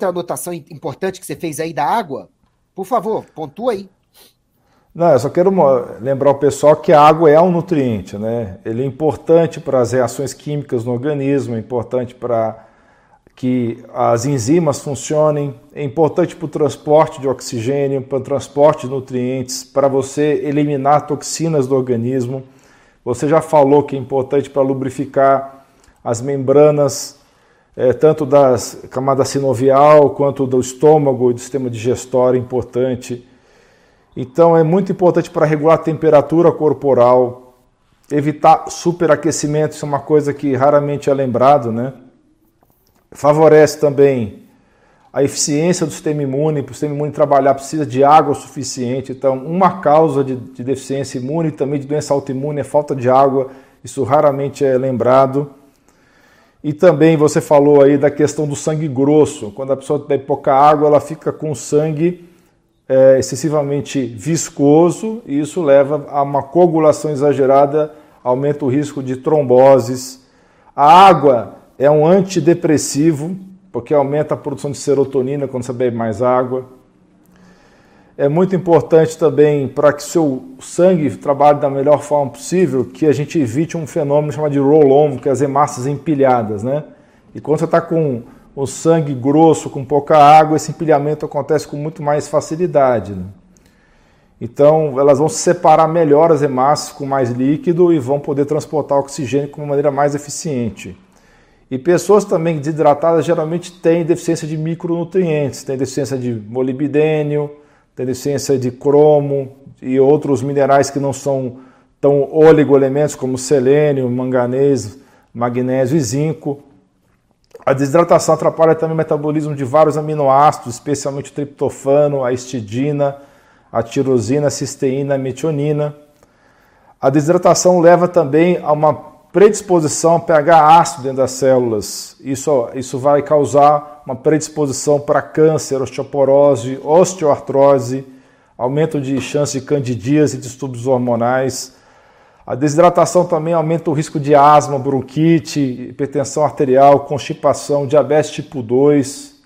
anotação importante que você fez aí da água? Por favor, pontua aí. Não, eu só quero lembrar o pessoal que a água é um nutriente, né? Ele é importante para as reações químicas no organismo, é importante para que as enzimas funcionem, é importante para o transporte de oxigênio, para o transporte de nutrientes, para você eliminar toxinas do organismo. Você já falou que é importante para lubrificar as membranas, é, tanto da camada sinovial quanto do estômago e do sistema digestório, é importante. Então é muito importante para regular a temperatura corporal, evitar superaquecimento, isso é uma coisa que raramente é lembrado, né? Favorece também a eficiência do sistema imune, para o sistema imune trabalhar precisa de água suficiente. Então, uma causa de, de deficiência imune e também de doença autoimune é falta de água, isso raramente é lembrado. E também você falou aí da questão do sangue grosso. Quando a pessoa tem pouca água, ela fica com sangue é, excessivamente viscoso e isso leva a uma coagulação exagerada, aumenta o risco de tromboses. A água é um antidepressivo, porque aumenta a produção de serotonina quando você bebe mais água. É muito importante também para que seu sangue trabalhe da melhor forma possível que a gente evite um fenômeno chamado de roll-on, que é as hemácias empilhadas, né? E quando você está com o sangue grosso com pouca água, esse empilhamento acontece com muito mais facilidade. Né? Então, elas vão se separar melhor as hemácias com mais líquido e vão poder transportar oxigênio de uma maneira mais eficiente. E pessoas também desidratadas geralmente têm deficiência de micronutrientes, têm deficiência de molibdênio, têm deficiência de cromo e outros minerais que não são tão oligoelementos como selênio, manganês, magnésio e zinco. A desidratação atrapalha também o metabolismo de vários aminoácidos, especialmente o triptofano, a histidina, a tirosina, a cisteína, a metionina. A desidratação leva também a uma predisposição a pH ácido dentro das células. Isso, isso vai causar uma predisposição para câncer, osteoporose, osteoartrose, aumento de chance de candidíase e distúrbios hormonais, a desidratação também aumenta o risco de asma, bronquite, hipertensão arterial, constipação, diabetes tipo 2,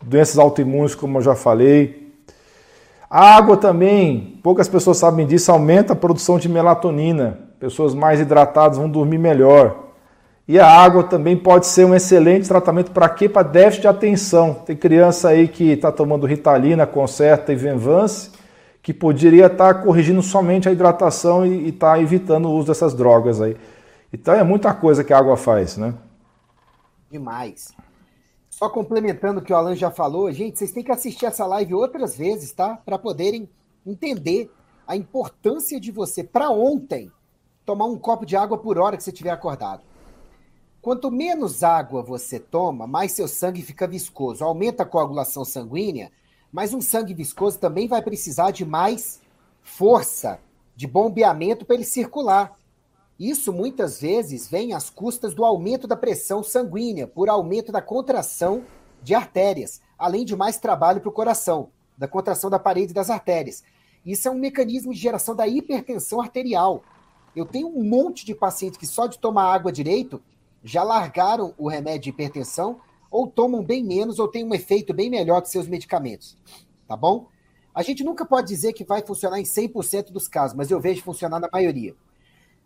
doenças autoimunes, como eu já falei. A água também, poucas pessoas sabem disso, aumenta a produção de melatonina. Pessoas mais hidratadas vão dormir melhor. E a água também pode ser um excelente tratamento para quê? Para déficit de atenção. Tem criança aí que está tomando Ritalina, Concerta e Venvance que poderia estar corrigindo somente a hidratação e estar evitando o uso dessas drogas aí. Então é muita coisa que a água faz, né? Demais. Só complementando o que o Alan já falou, gente, vocês têm que assistir essa live outras vezes, tá? Para poderem entender a importância de você, para ontem, tomar um copo de água por hora que você estiver acordado. Quanto menos água você toma, mais seu sangue fica viscoso, aumenta a coagulação sanguínea mas um sangue viscoso também vai precisar de mais força de bombeamento para ele circular. Isso muitas vezes vem às custas do aumento da pressão sanguínea, por aumento da contração de artérias, além de mais trabalho para o coração, da contração da parede das artérias. Isso é um mecanismo de geração da hipertensão arterial. Eu tenho um monte de pacientes que só de tomar água direito já largaram o remédio de hipertensão ou tomam bem menos ou têm um efeito bem melhor que seus medicamentos. Tá bom? A gente nunca pode dizer que vai funcionar em 100% dos casos, mas eu vejo funcionar na maioria.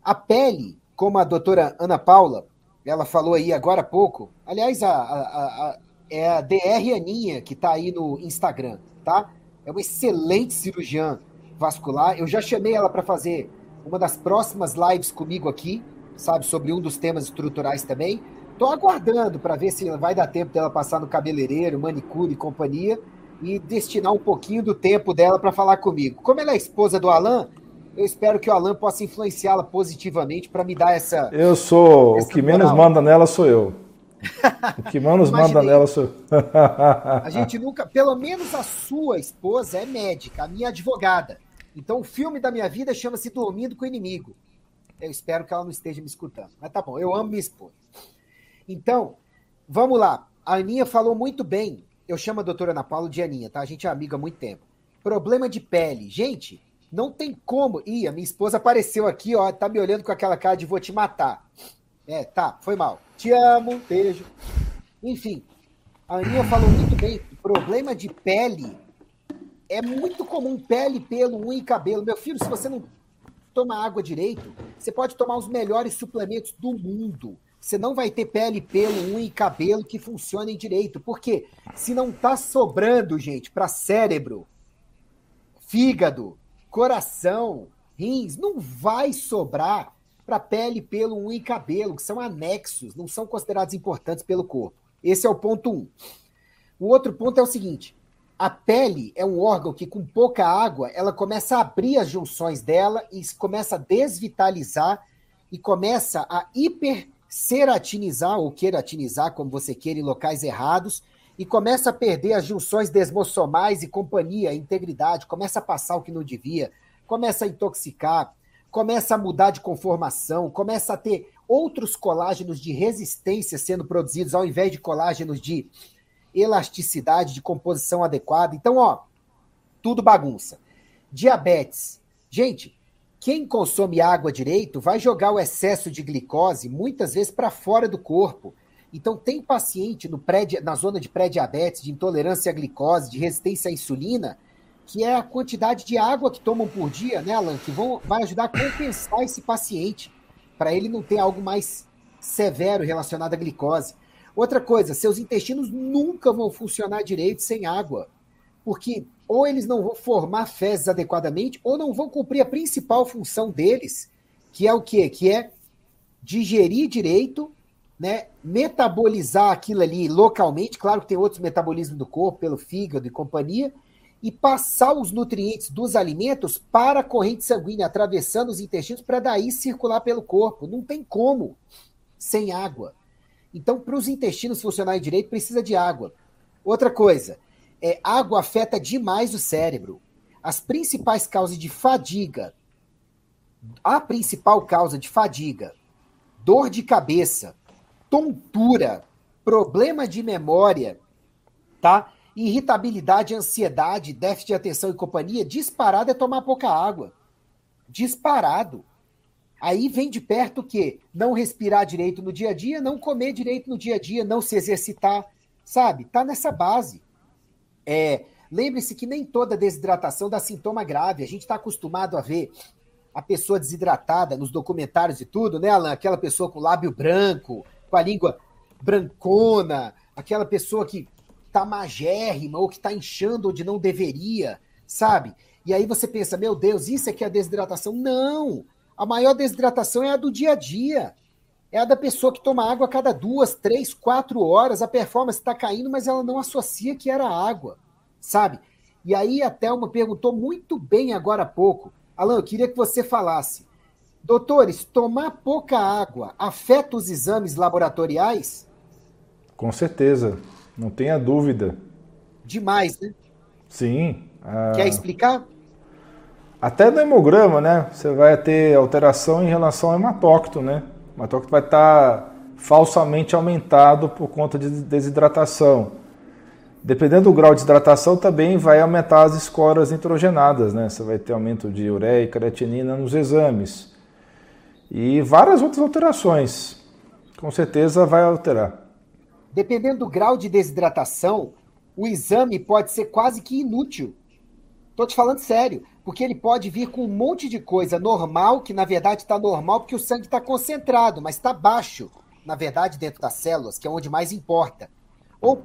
A pele, como a doutora Ana Paula, ela falou aí agora há pouco, aliás, a, a, a é a DR Aninha que está aí no Instagram, tá? É uma excelente cirurgiã vascular. Eu já chamei ela para fazer uma das próximas lives comigo aqui, sabe, sobre um dos temas estruturais também. Tô aguardando para ver se vai dar tempo dela passar no cabeleireiro, manicure e companhia e destinar um pouquinho do tempo dela para falar comigo. Como ela é esposa do Alan, eu espero que o Alan possa influenciá-la positivamente para me dar essa. Eu sou. Essa o que moral. menos manda nela sou eu. O que menos manda nela sou eu. a gente nunca. Pelo menos a sua esposa é médica, a minha advogada. Então o filme da minha vida chama-se Dormindo com o Inimigo. Eu espero que ela não esteja me escutando. Mas tá bom, eu amo minha esposa. Então, vamos lá. A Aninha falou muito bem. Eu chamo a doutora Ana Paula de Aninha, tá? A gente é amiga há muito tempo. Problema de pele. Gente, não tem como. Ih, a minha esposa apareceu aqui, ó, tá me olhando com aquela cara de vou te matar. É, tá, foi mal. Te amo, beijo. Enfim, a Aninha falou muito bem. Problema de pele é muito comum. Pele, pelo, unha e cabelo. Meu filho, se você não toma água direito, você pode tomar os melhores suplementos do mundo. Você não vai ter pele, pelo, unha e cabelo que funcionem direito. Porque se não tá sobrando, gente, para cérebro, fígado, coração, rins, não vai sobrar para pele, pelo, unha e cabelo, que são anexos, não são considerados importantes pelo corpo. Esse é o ponto um. O outro ponto é o seguinte: a pele é um órgão que, com pouca água, ela começa a abrir as junções dela e começa a desvitalizar e começa a hiperseratinizar ou queratinizar, como você queira, em locais errados, e começa a perder as junções desmossomais e companhia, integridade, começa a passar o que não devia, começa a intoxicar, começa a mudar de conformação, começa a ter outros colágenos de resistência sendo produzidos ao invés de colágenos de elasticidade, de composição adequada. Então, ó, tudo bagunça. Diabetes. Gente, quem consome água direito vai jogar o excesso de glicose muitas vezes para fora do corpo. Então, tem paciente no pré, na zona de pré-diabetes, de intolerância à glicose, de resistência à insulina, que é a quantidade de água que tomam por dia, né, Alan? Que vão, vai ajudar a compensar esse paciente, para ele não ter algo mais severo relacionado à glicose. Outra coisa, seus intestinos nunca vão funcionar direito sem água, porque ou eles não vão formar fezes adequadamente, ou não vão cumprir a principal função deles, que é o quê? Que é digerir direito né, metabolizar aquilo ali localmente, claro que tem outros metabolismos do corpo, pelo fígado e companhia, e passar os nutrientes dos alimentos para a corrente sanguínea, atravessando os intestinos, para daí circular pelo corpo. Não tem como sem água. Então, para os intestinos funcionarem direito, precisa de água. Outra coisa, é, água afeta demais o cérebro. As principais causas de fadiga, a principal causa de fadiga, dor de cabeça, tontura, problema de memória, tá? Irritabilidade, ansiedade, déficit de atenção e companhia, disparado é tomar pouca água. Disparado. Aí vem de perto o quê? Não respirar direito no dia a dia, não comer direito no dia a dia, não se exercitar, sabe? Tá nessa base. É, lembre-se que nem toda desidratação dá sintoma grave. A gente está acostumado a ver a pessoa desidratada nos documentários e tudo, né, Alan? Aquela pessoa com lábio branco, com a língua brancona, aquela pessoa que tá magérrima ou que tá inchando onde não deveria, sabe? E aí você pensa, meu Deus, isso é que é a desidratação? Não! A maior desidratação é a do dia a dia. É a da pessoa que toma água a cada duas, três, quatro horas. A performance está caindo, mas ela não associa que era água, sabe? E aí a Thelma perguntou muito bem agora há pouco. Alan, eu queria que você falasse. Doutores, tomar pouca água afeta os exames laboratoriais? Com certeza, não tenha dúvida. Demais, né? Sim. A... Quer explicar? Até no hemograma, né? Você vai ter alteração em relação ao hematócrito, né? O hematócrito vai estar falsamente aumentado por conta de desidratação. Dependendo do grau de desidratação, também vai aumentar as escoras nitrogenadas, né? Você vai ter aumento de ureia e creatinina nos exames e várias outras alterações. Com certeza vai alterar. Dependendo do grau de desidratação, o exame pode ser quase que inútil. Estou te falando sério, porque ele pode vir com um monte de coisa normal, que na verdade está normal porque o sangue está concentrado, mas está baixo, na verdade, dentro das células, que é onde mais importa. Ou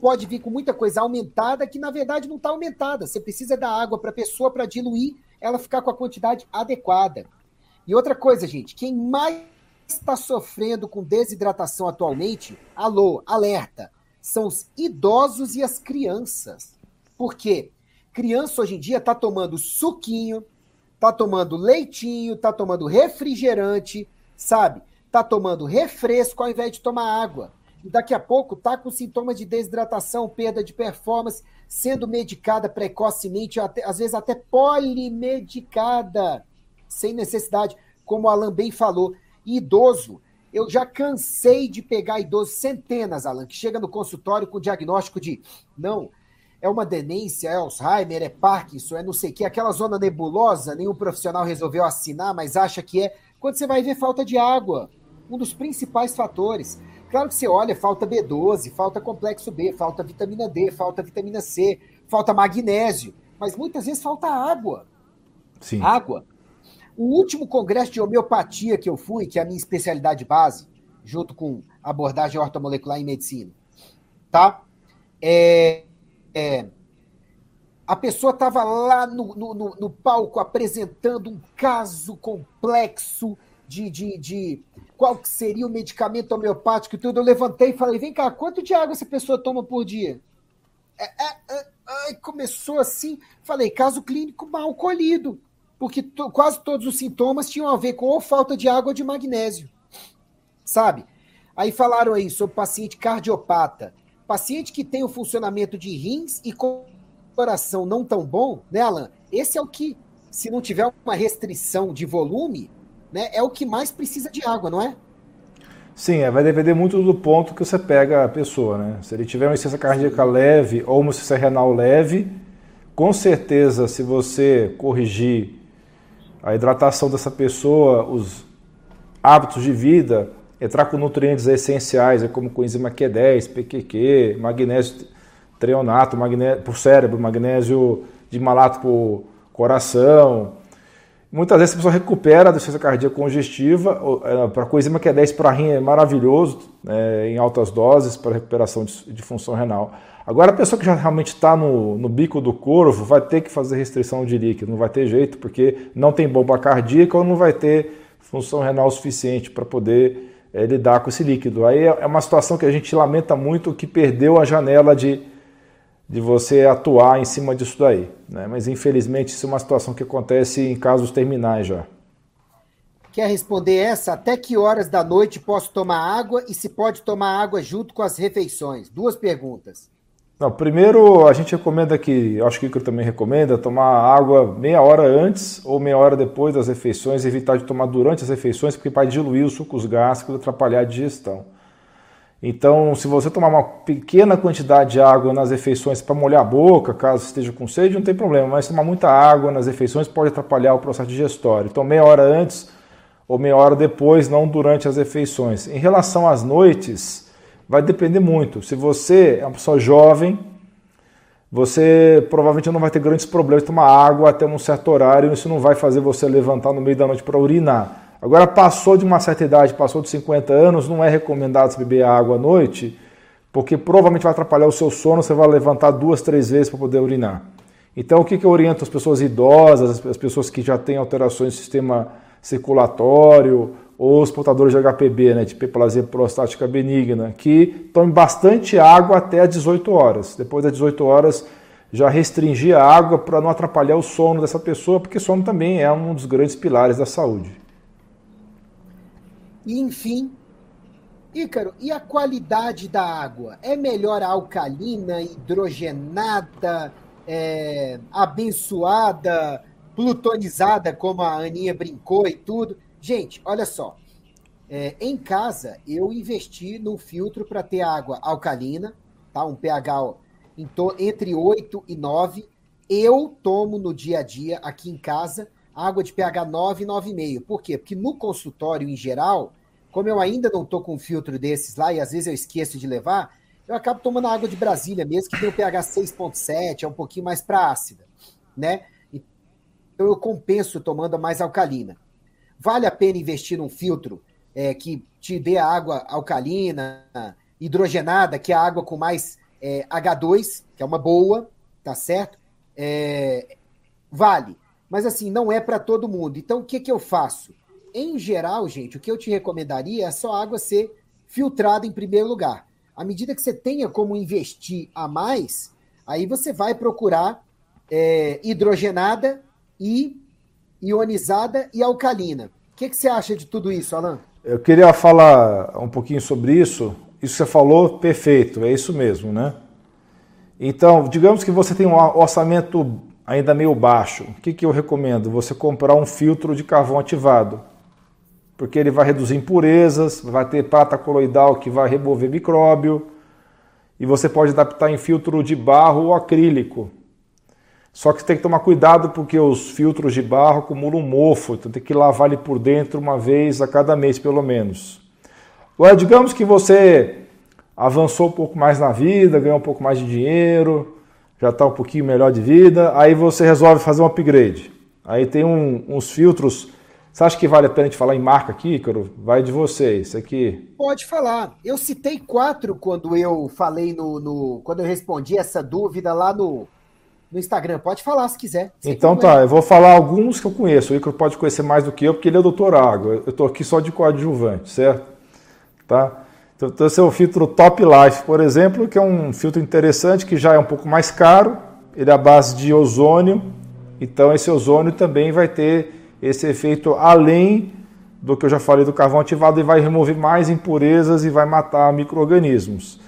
pode vir com muita coisa aumentada que na verdade não está aumentada. Você precisa dar água para a pessoa para diluir, ela ficar com a quantidade adequada. E outra coisa, gente, quem mais está sofrendo com desidratação atualmente, alô, alerta, são os idosos e as crianças. Por quê? Criança hoje em dia está tomando suquinho, está tomando leitinho, está tomando refrigerante, sabe? Está tomando refresco ao invés de tomar água. E daqui a pouco está com sintomas de desidratação, perda de performance, sendo medicada precocemente, até, às vezes até polimedicada, sem necessidade, como o Alan bem falou. E idoso, eu já cansei de pegar idosos, centenas, Alan, que chega no consultório com diagnóstico de não, é uma demência, é Alzheimer, é Parkinson, é não sei o que, aquela zona nebulosa, nenhum profissional resolveu assinar, mas acha que é. Quando você vai ver falta de água, um dos principais fatores. Claro que você olha, falta B12, falta complexo B, falta vitamina D, falta vitamina C, falta magnésio, mas muitas vezes falta água. Sim. Água. O último congresso de homeopatia que eu fui, que é a minha especialidade base, junto com abordagem ortomolecular em medicina, tá? É, é, a pessoa estava lá no, no, no, palco apresentando um caso complexo de, de, de qual que seria o medicamento homeopático e tudo. Eu levantei e falei: vem cá, quanto de água essa pessoa toma por dia? É, é, é, começou assim, falei, caso clínico mal colhido porque to, quase todos os sintomas tinham a ver com ou falta de água ou de magnésio. Sabe? Aí falaram aí sobre paciente cardiopata. Paciente que tem o funcionamento de rins e coração não tão bom, né, Alan? Esse é o que, se não tiver uma restrição de volume, né, é o que mais precisa de água, não é? Sim, é, vai depender muito do ponto que você pega a pessoa, né? Se ele tiver uma insuficiência cardíaca leve ou uma insuficiência renal leve, com certeza, se você corrigir a hidratação dessa pessoa, os hábitos de vida, entrar com nutrientes essenciais, como coenzima Q10, PQQ, magnésio treonato, magnésio para o cérebro, magnésio de malato para o coração. Muitas vezes a pessoa recupera a deficiência cardíaca congestiva, é, para coenzima Q10 para rim é maravilhoso, né, em altas doses para recuperação de, de função renal. Agora, a pessoa que já realmente está no, no, bico do corvo vai ter que fazer restrição de líquido, não vai ter jeito, porque não tem bomba cardíaca ou não vai ter função renal suficiente para poder é, lidar com esse líquido. Aí é, é uma situação que a gente lamenta muito que perdeu a janela de, de você atuar em cima disso daí. Né? Mas infelizmente isso é uma situação que acontece em casos terminais já. Quer responder essa? Até que horas da noite posso tomar água e se pode tomar água junto com as refeições? Duas perguntas. Não, primeiro a gente recomenda que, acho que o Icaro também recomenda, tomar água meia hora antes ou meia hora depois das refeições, evitar de tomar durante as refeições, porque vai diluir os sucos gástricos e atrapalhar a digestão. Então, se você tomar uma pequena quantidade de água nas refeições para molhar a boca, caso esteja com sede, não tem problema, mas tomar muita água nas refeições pode atrapalhar o processo digestório. Então, meia hora antes ou meia hora depois, não durante as refeições. Em relação às noites, vai depender muito. Se você é uma pessoa jovem, você provavelmente não vai ter grandes problemas de tomar água até um certo horário, isso não vai fazer você levantar no meio da noite para urinar. Agora, passou de uma certa idade, passou de 50 anos, não é recomendado beber água à noite, porque provavelmente vai atrapalhar o seu sono, você vai levantar duas, três vezes para poder urinar. Então, o que, que eu oriento as pessoas idosas, as pessoas que já têm alterações no sistema circulatório, os portadores de HPB, né, de hiperplasia prostática benigna, que tomem bastante água até às 18 horas. Depois das 18 horas, já restringir a água para não atrapalhar o sono dessa pessoa, porque sono também é um dos grandes pilares da saúde. E, enfim, Ícaro, e a qualidade da água? É melhor alcalina, hidrogenada, é, abençoada, plutonizada, como a Aninha brincou e tudo? Gente, olha só. É, em casa, eu investi num filtro para ter água alcalina, tá? um pH entre 8 e 9. Eu tomo no dia a dia, aqui em casa, água de pH 9 e 9,5. Por quê? Porque no consultório, em geral, como eu ainda não estou com um filtro desses lá, e às vezes eu esqueço de levar, eu acabo tomando água de Brasília mesmo, que tem o pH 6,7, é um pouquinho mais para ácida, né? Então eu compenso tomando a mais alcalina. Vale a pena investir num filtro é, que te dê a água alcalina, hidrogenada, que é a água com mais é, H2, que é uma boa, tá certo? É, vale. Mas assim, não é para todo mundo. Então, o que, que eu faço? Em geral, gente, o que eu te recomendaria é só a água ser filtrada em primeiro lugar. À medida que você tenha como investir a mais, Aí você vai procurar é, hidrogenada e ionizada e alcalina. O que, que você acha de tudo isso, Alan? Eu queria falar um pouquinho sobre isso. Isso que você falou, perfeito, é isso mesmo, né? Então, digamos que você tem um orçamento ainda meio baixo. O que, que eu recomendo? Você comprar um filtro de carvão ativado, porque ele vai reduzir impurezas, vai ter prata coloidal que vai remover micróbio, e você pode adaptar em filtro de barro ou acrílico. Só que tem que tomar cuidado porque os filtros de barro acumulam mofo, então tem que lavar ele por dentro uma vez a cada mês, pelo menos. Agora, digamos que você avançou um pouco mais na vida, ganhou um pouco mais de dinheiro, já está um pouquinho melhor de vida, aí você resolve fazer um upgrade. Aí tem um, uns filtros. Você acha que vale a pena gente falar em marca aqui, Ícaro? Vai de vocês, aqui. Pode falar. Eu citei quatro quando eu falei no, no quando eu respondi essa dúvida lá no no Instagram. Pode falar se quiser. Então tá, eu vou falar alguns que eu conheço. O Icaro pode conhecer mais do que eu, porque ele é doutor água. Eu estou aqui só de coadjuvante, certo? Tá? Então, então, esse é o filtro Top Life, por exemplo, que é um filtro interessante, que já é um pouco mais caro. Ele é a base de ozônio. Então, esse ozônio também vai ter esse efeito além do que eu já falei do carvão ativado e vai remover mais impurezas e vai matar micro-organismos.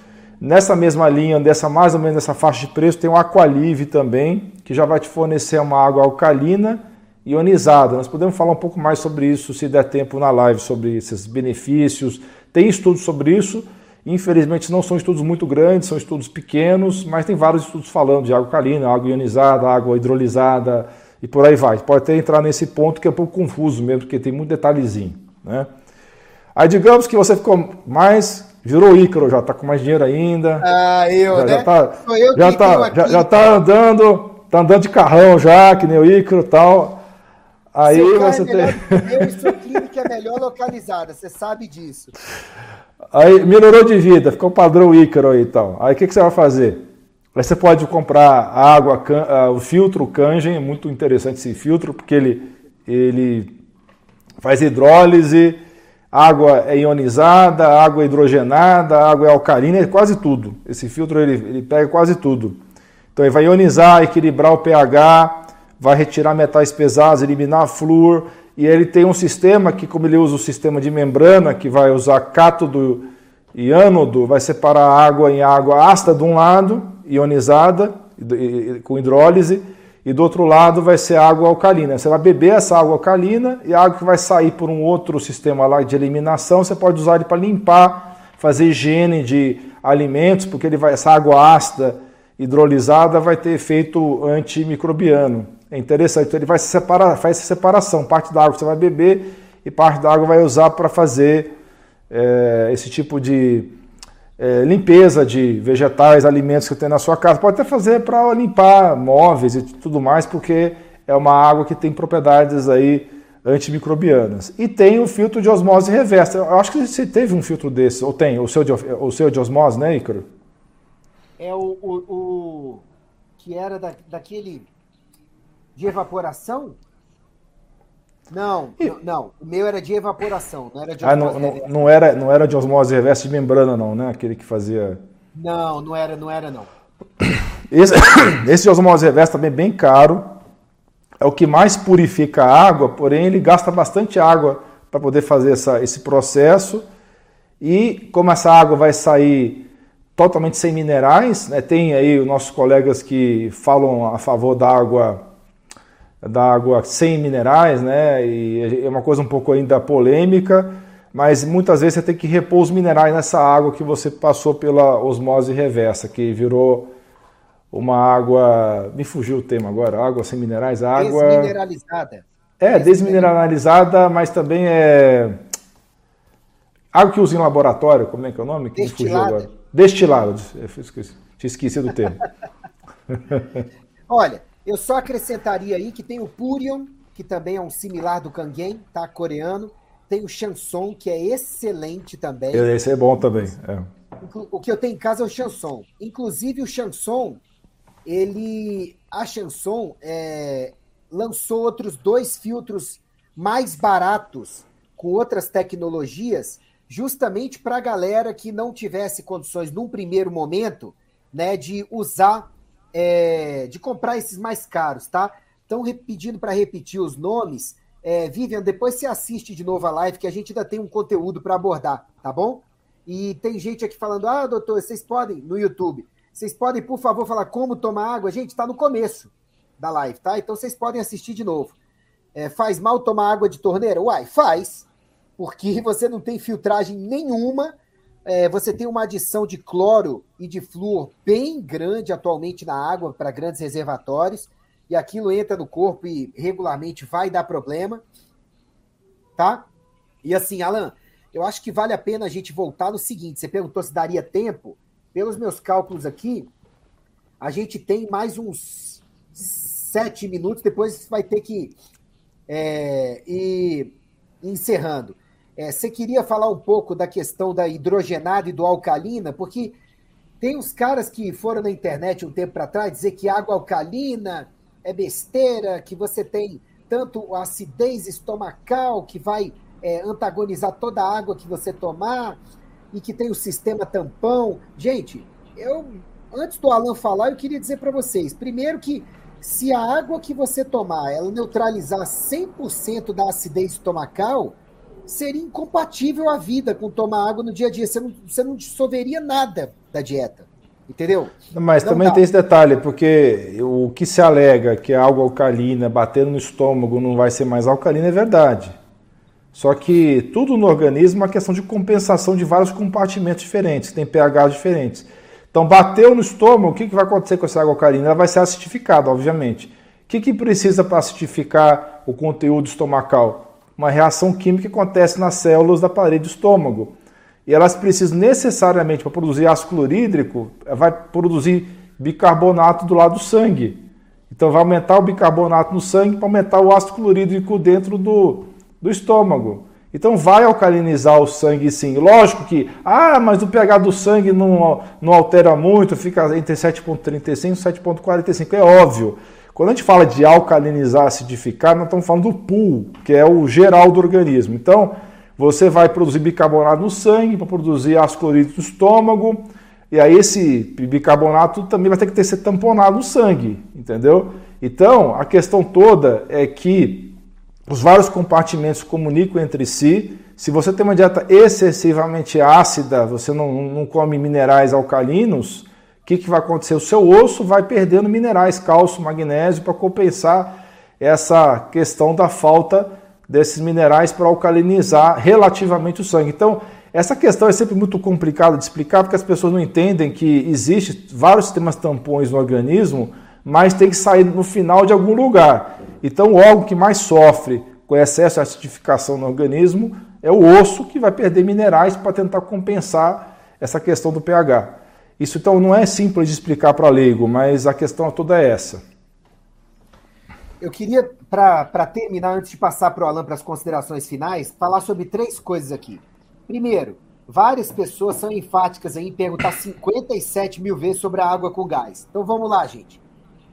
Nessa mesma linha, dessa mais ou menos nessa faixa de preço, tem o Aqualive também, que já vai te fornecer uma água alcalina ionizada. Nós podemos falar um pouco mais sobre isso se der tempo na live, sobre esses benefícios. Tem estudos sobre isso. Infelizmente não são estudos muito grandes, são estudos pequenos, mas tem vários estudos falando de água alcalina, água ionizada, água hidrolisada e por aí vai. Pode até entrar nesse ponto que é um pouco confuso mesmo, porque tem muito detalhezinho. Né? Aí digamos que você ficou mais Virou Ícaro, já tá com mais dinheiro ainda. Ah, eu, já, né? Já tá, já, tá, já, já, tá andando, tá andando de carrão já, que nem o Ícaro e tal. Aí você é tem. Eu e sua clínica é melhor localizada, você sabe disso. Aí melhorou de vida, ficou padrão Ícaro aí e tal. Aí o que, que você vai fazer? Aí você pode comprar água, can, o filtro Kangen, é muito interessante esse filtro, porque ele, ele faz hidrólise, água é ionizada, água é hidrogenada, água é alcalina, é quase tudo. Esse filtro ele, ele pega quase tudo. Então ele vai ionizar, equilibrar o pH, vai retirar metais pesados, eliminar flúor, e ele tem um sistema que, como ele usa o sistema de membrana, que vai usar cátodo e ânodo, vai separar a água em água ácida de um lado, ionizada, com hidrólise, e do outro lado vai ser água alcalina. Você vai beber essa água alcalina e a água que vai sair por um outro sistema lá de eliminação, você pode usar ele para limpar, fazer higiene de alimentos, porque ele vai, essa água ácida hidrolisada vai ter efeito antimicrobiano. É interessante, então ele vai se separar, faz essa separação, parte da água você vai beber e parte da água vai usar para fazer é, esse tipo de é, limpeza de vegetais, alimentos que tem na sua casa. Pode até fazer para limpar móveis e tudo mais, porque é uma água que tem propriedades aí antimicrobianas. E tem o filtro de osmose reversa. Eu acho que você teve um filtro desse, ou tem, o seu de, o seu de osmose, né, Ícaro? É o, o, o que era da, daquele de evaporação? Não, não, o meu era de evaporação, não era de ah, não, não, não, era, não era de osmose reversa de membrana, não, né? Aquele que fazia. Não, não era, não era, não. Esse, esse de osmose reversa também é bem caro. É o que mais purifica a água, porém ele gasta bastante água para poder fazer essa, esse processo. E como essa água vai sair totalmente sem minerais, né? tem aí os nossos colegas que falam a favor da água da água sem minerais, né? E é uma coisa um pouco ainda polêmica, mas muitas vezes você tem que repor os minerais nessa água que você passou pela osmose reversa, que virou uma água. Me fugiu o tema agora, água sem minerais, água. Desmineralizada. É, desmineralizada, mas também é. Água que usa em laboratório, como é que é o nome? Que Destilada. Me fugiu agora. Destilado. Tinha esquecido o termo. Olha, eu só acrescentaria aí que tem o Purion, que também é um similar do Kangen, tá? Coreano. Tem o Chanson, que é excelente também. Esse é bom também. É. O que eu tenho em casa é o Chanson. Inclusive, o Chanson, ele. A Chanson é, lançou outros dois filtros mais baratos, com outras tecnologias, justamente para a galera que não tivesse condições, num primeiro momento, né, de usar é, de comprar esses mais caros, tá? Estão pedindo para repetir os nomes. É, Vivian, depois você assiste de novo a live, que a gente ainda tem um conteúdo para abordar, tá bom? E tem gente aqui falando, ah, doutor, vocês podem, no YouTube, vocês podem, por favor, falar como tomar água? Gente, está no começo da live, tá? Então vocês podem assistir de novo. É, faz mal tomar água de torneira? Uai, faz, porque você não tem filtragem nenhuma, é, você tem uma adição de cloro e de flúor bem grande atualmente na água para grandes reservatórios, e aquilo entra no corpo e regularmente vai dar problema, tá? E assim, Alan, eu acho que vale a pena a gente voltar no seguinte: você perguntou se daria tempo. Pelos meus cálculos aqui, a gente tem mais uns sete minutos, depois vai ter que é, ir encerrando. É, você queria falar um pouco da questão da hidrogenada e do alcalina, porque tem uns caras que foram na internet um tempo para trás dizer que água alcalina é besteira, que você tem tanto acidez estomacal que vai é, antagonizar toda a água que você tomar e que tem o sistema tampão. Gente, eu antes do Alan falar, eu queria dizer para vocês, primeiro que se a água que você tomar, ela neutralizar 100% da acidez estomacal, seria incompatível a vida com tomar água no dia a dia. Você não, você não dissolveria nada da dieta. Entendeu? Mas não também dá. tem esse detalhe, porque o que se alega que a água alcalina batendo no estômago não vai ser mais alcalina é verdade. Só que tudo no organismo é uma questão de compensação de vários compartimentos diferentes, tem pH diferentes. Então, bateu no estômago, o que, que vai acontecer com essa água alcalina? Ela vai ser acidificada, obviamente. O que, que precisa para acidificar o conteúdo estomacal? Uma reação química que acontece nas células da parede do estômago. E elas precisam necessariamente, para produzir ácido clorídrico, vai produzir bicarbonato do lado do sangue. Então vai aumentar o bicarbonato no sangue para aumentar o ácido clorídrico dentro do, do estômago. Então vai alcalinizar o sangue sim. Lógico que, ah, mas o pH do sangue não, não altera muito, fica entre 7,35 e 7,45. É óbvio. Quando a gente fala de alcalinizar, acidificar, nós estamos falando do pool, que é o geral do organismo. Então, você vai produzir bicarbonato no sangue para produzir ácido clorídrico no estômago, e aí esse bicarbonato também vai ter que ter ser tamponado no sangue, entendeu? Então, a questão toda é que os vários compartimentos comunicam entre si. Se você tem uma dieta excessivamente ácida, você não, não come minerais alcalinos, o que, que vai acontecer? O seu osso vai perdendo minerais, cálcio, magnésio, para compensar essa questão da falta desses minerais para alcalinizar relativamente o sangue. Então, essa questão é sempre muito complicada de explicar porque as pessoas não entendem que existe vários sistemas tampões no organismo, mas tem que sair no final de algum lugar. Então, o órgão que mais sofre com excesso de acidificação no organismo é o osso que vai perder minerais para tentar compensar essa questão do pH. Isso então não é simples de explicar para leigo, mas a questão toda é essa. Eu queria, para terminar, antes de passar para o Alan para as considerações finais, falar sobre três coisas aqui. Primeiro, várias pessoas são enfáticas em perguntar 57 mil vezes sobre a água com gás. Então vamos lá, gente.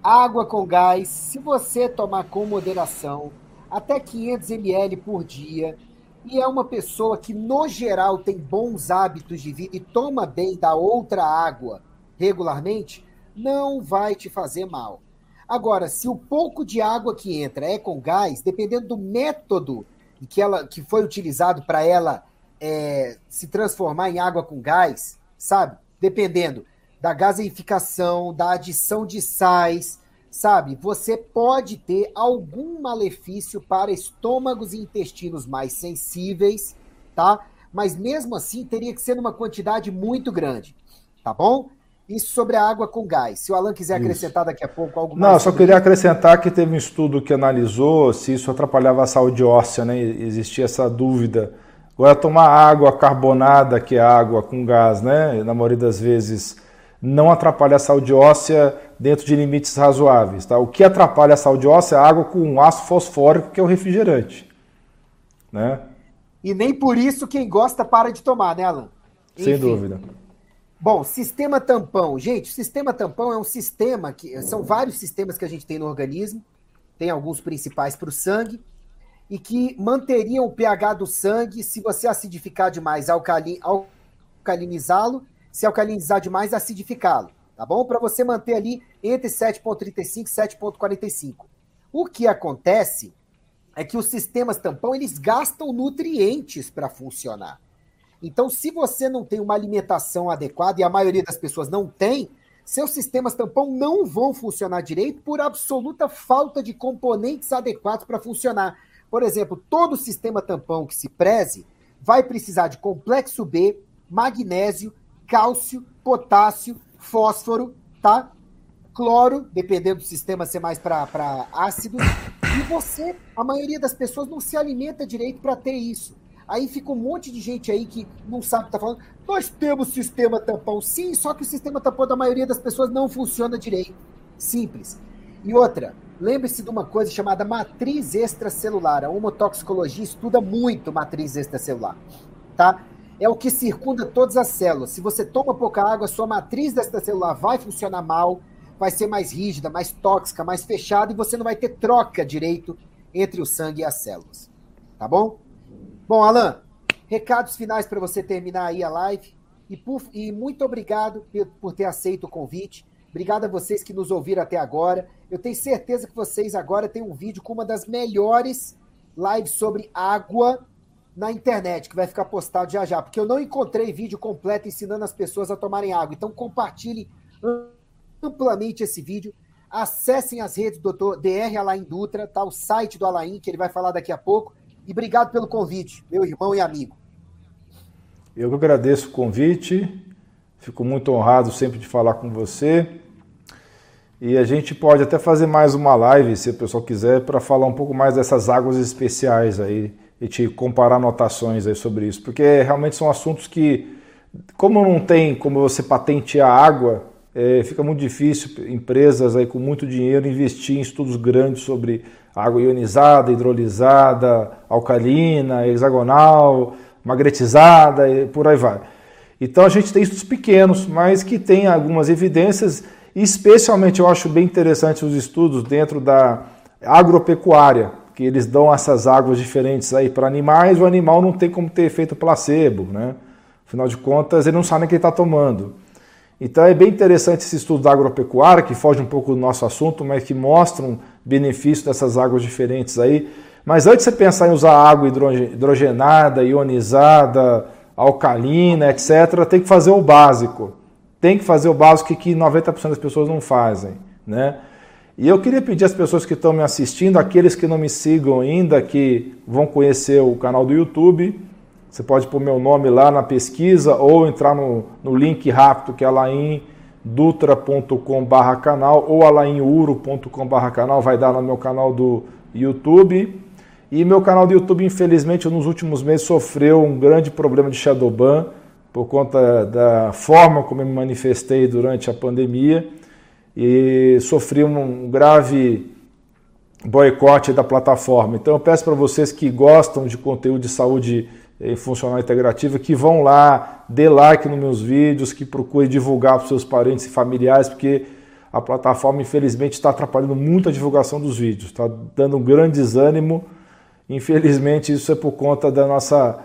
Água com gás, se você tomar com moderação, até 500 ml por dia, e é uma pessoa que, no geral, tem bons hábitos de vida e toma bem da outra água regularmente, não vai te fazer mal. Agora, se o pouco de água que entra é com gás, dependendo do método que, ela, que foi utilizado para ela é, se transformar em água com gás, sabe? Dependendo da gaseificação, da adição de sais, sabe? Você pode ter algum malefício para estômagos e intestinos mais sensíveis, tá? Mas mesmo assim teria que ser numa quantidade muito grande, tá bom? Isso sobre a água com gás. Se o Alan quiser acrescentar isso. daqui a pouco algo mais. Não, só queria acrescentar que teve um estudo que analisou se isso atrapalhava a saúde óssea, né? Existia essa dúvida. Agora, tomar água carbonada, que é água com gás, né? Na maioria das vezes não atrapalha a saúde óssea dentro de limites razoáveis. Tá? O que atrapalha a saúde óssea é a água com ácido fosfórico, que é o refrigerante. Né? E nem por isso quem gosta para de tomar, né, Alan? Enfim. Sem dúvida. Bom, sistema tampão. Gente, o sistema tampão é um sistema que. São vários sistemas que a gente tem no organismo. Tem alguns principais para o sangue. E que manteriam o pH do sangue se você acidificar demais, alcali, alcalinizá-lo. Se alcalinizar demais, acidificá-lo tá bom? Para você manter ali entre 7,35 e 7,45. O que acontece é que os sistemas tampão eles gastam nutrientes para funcionar. Então, se você não tem uma alimentação adequada, e a maioria das pessoas não tem, seus sistemas tampão não vão funcionar direito por absoluta falta de componentes adequados para funcionar. Por exemplo, todo sistema tampão que se preze vai precisar de complexo B, magnésio, cálcio, potássio, fósforo, tá? Cloro, dependendo do sistema ser mais para ácido. E você, a maioria das pessoas não se alimenta direito para ter isso. Aí fica um monte de gente aí que não sabe o que tá falando. Nós temos sistema tampão, sim, só que o sistema tampão da maioria das pessoas não funciona direito. Simples. E outra, lembre-se de uma coisa chamada matriz extracelular. A homotoxicologia estuda muito matriz extracelular, tá? É o que circunda todas as células. Se você toma pouca água, sua matriz extracelular vai funcionar mal, vai ser mais rígida, mais tóxica, mais fechada e você não vai ter troca direito entre o sangue e as células. Tá bom? Bom, Alan, recados finais para você terminar aí a live. E, por, e muito obrigado por ter aceito o convite. Obrigado a vocês que nos ouviram até agora. Eu tenho certeza que vocês agora têm um vídeo com uma das melhores lives sobre água na internet, que vai ficar postado já já, porque eu não encontrei vídeo completo ensinando as pessoas a tomarem água. Então compartilhe amplamente esse vídeo. Acessem as redes do Dr. DR Alain Dutra, tá? O site do Alain, que ele vai falar daqui a pouco. E obrigado pelo convite, meu irmão e amigo. Eu que agradeço o convite, fico muito honrado sempre de falar com você. E a gente pode até fazer mais uma live, se o pessoal quiser, para falar um pouco mais dessas águas especiais aí e te comparar anotações aí sobre isso, porque realmente são assuntos que, como não tem como você patentear água, é, fica muito difícil empresas aí com muito dinheiro investir em estudos grandes sobre água ionizada, hidrolisada, alcalina, hexagonal, magretizada e por aí vai. Então a gente tem estudos pequenos, mas que tem algumas evidências, especialmente eu acho bem interessante os estudos dentro da agropecuária, que eles dão essas águas diferentes aí para animais, o animal não tem como ter efeito placebo, né? Afinal de contas, ele não sabe o que ele está tomando. Então é bem interessante esse estudo da agropecuária, que foge um pouco do nosso assunto, mas que mostram benefício dessas águas diferentes aí. Mas antes de você pensar em usar água hidrogenada, ionizada, alcalina, etc., tem que fazer o básico. Tem que fazer o básico que 90% das pessoas não fazem, né? E eu queria pedir às pessoas que estão me assistindo, aqueles que não me sigam ainda, que vão conhecer o canal do YouTube, você pode pôr meu nome lá na pesquisa ou entrar no, no link rápido que é alaindutra.com.br canal ou alainuro.com.br canal, vai dar no meu canal do YouTube. E meu canal do YouTube, infelizmente, nos últimos meses sofreu um grande problema de shadowban por conta da forma como eu me manifestei durante a pandemia e sofri um grave boicote da plataforma. Então eu peço para vocês que gostam de conteúdo de saúde funcional integrativa que vão lá, dê like nos meus vídeos, que procure divulgar para os seus parentes e familiares, porque a plataforma infelizmente está atrapalhando muito a divulgação dos vídeos, está dando um grande desânimo. Infelizmente isso é por conta da nossa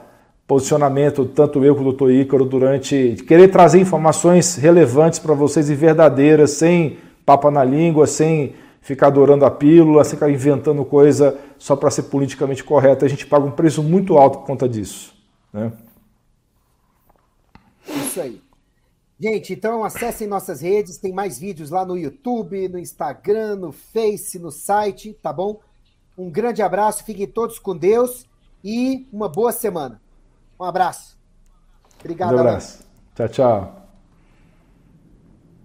posicionamento, tanto eu como o Dr. Ícaro, durante querer trazer informações relevantes para vocês e verdadeiras, sem papa na língua, sem ficar adorando a pílula, sem ficar inventando coisa só para ser politicamente correto. A gente paga um preço muito alto por conta disso. Né? Isso aí. Gente, então acessem nossas redes, tem mais vídeos lá no YouTube, no Instagram, no Face, no site, tá bom? Um grande abraço, fiquem todos com Deus e uma boa semana. Um abraço. Obrigado, Um abraço. Tchau, tchau.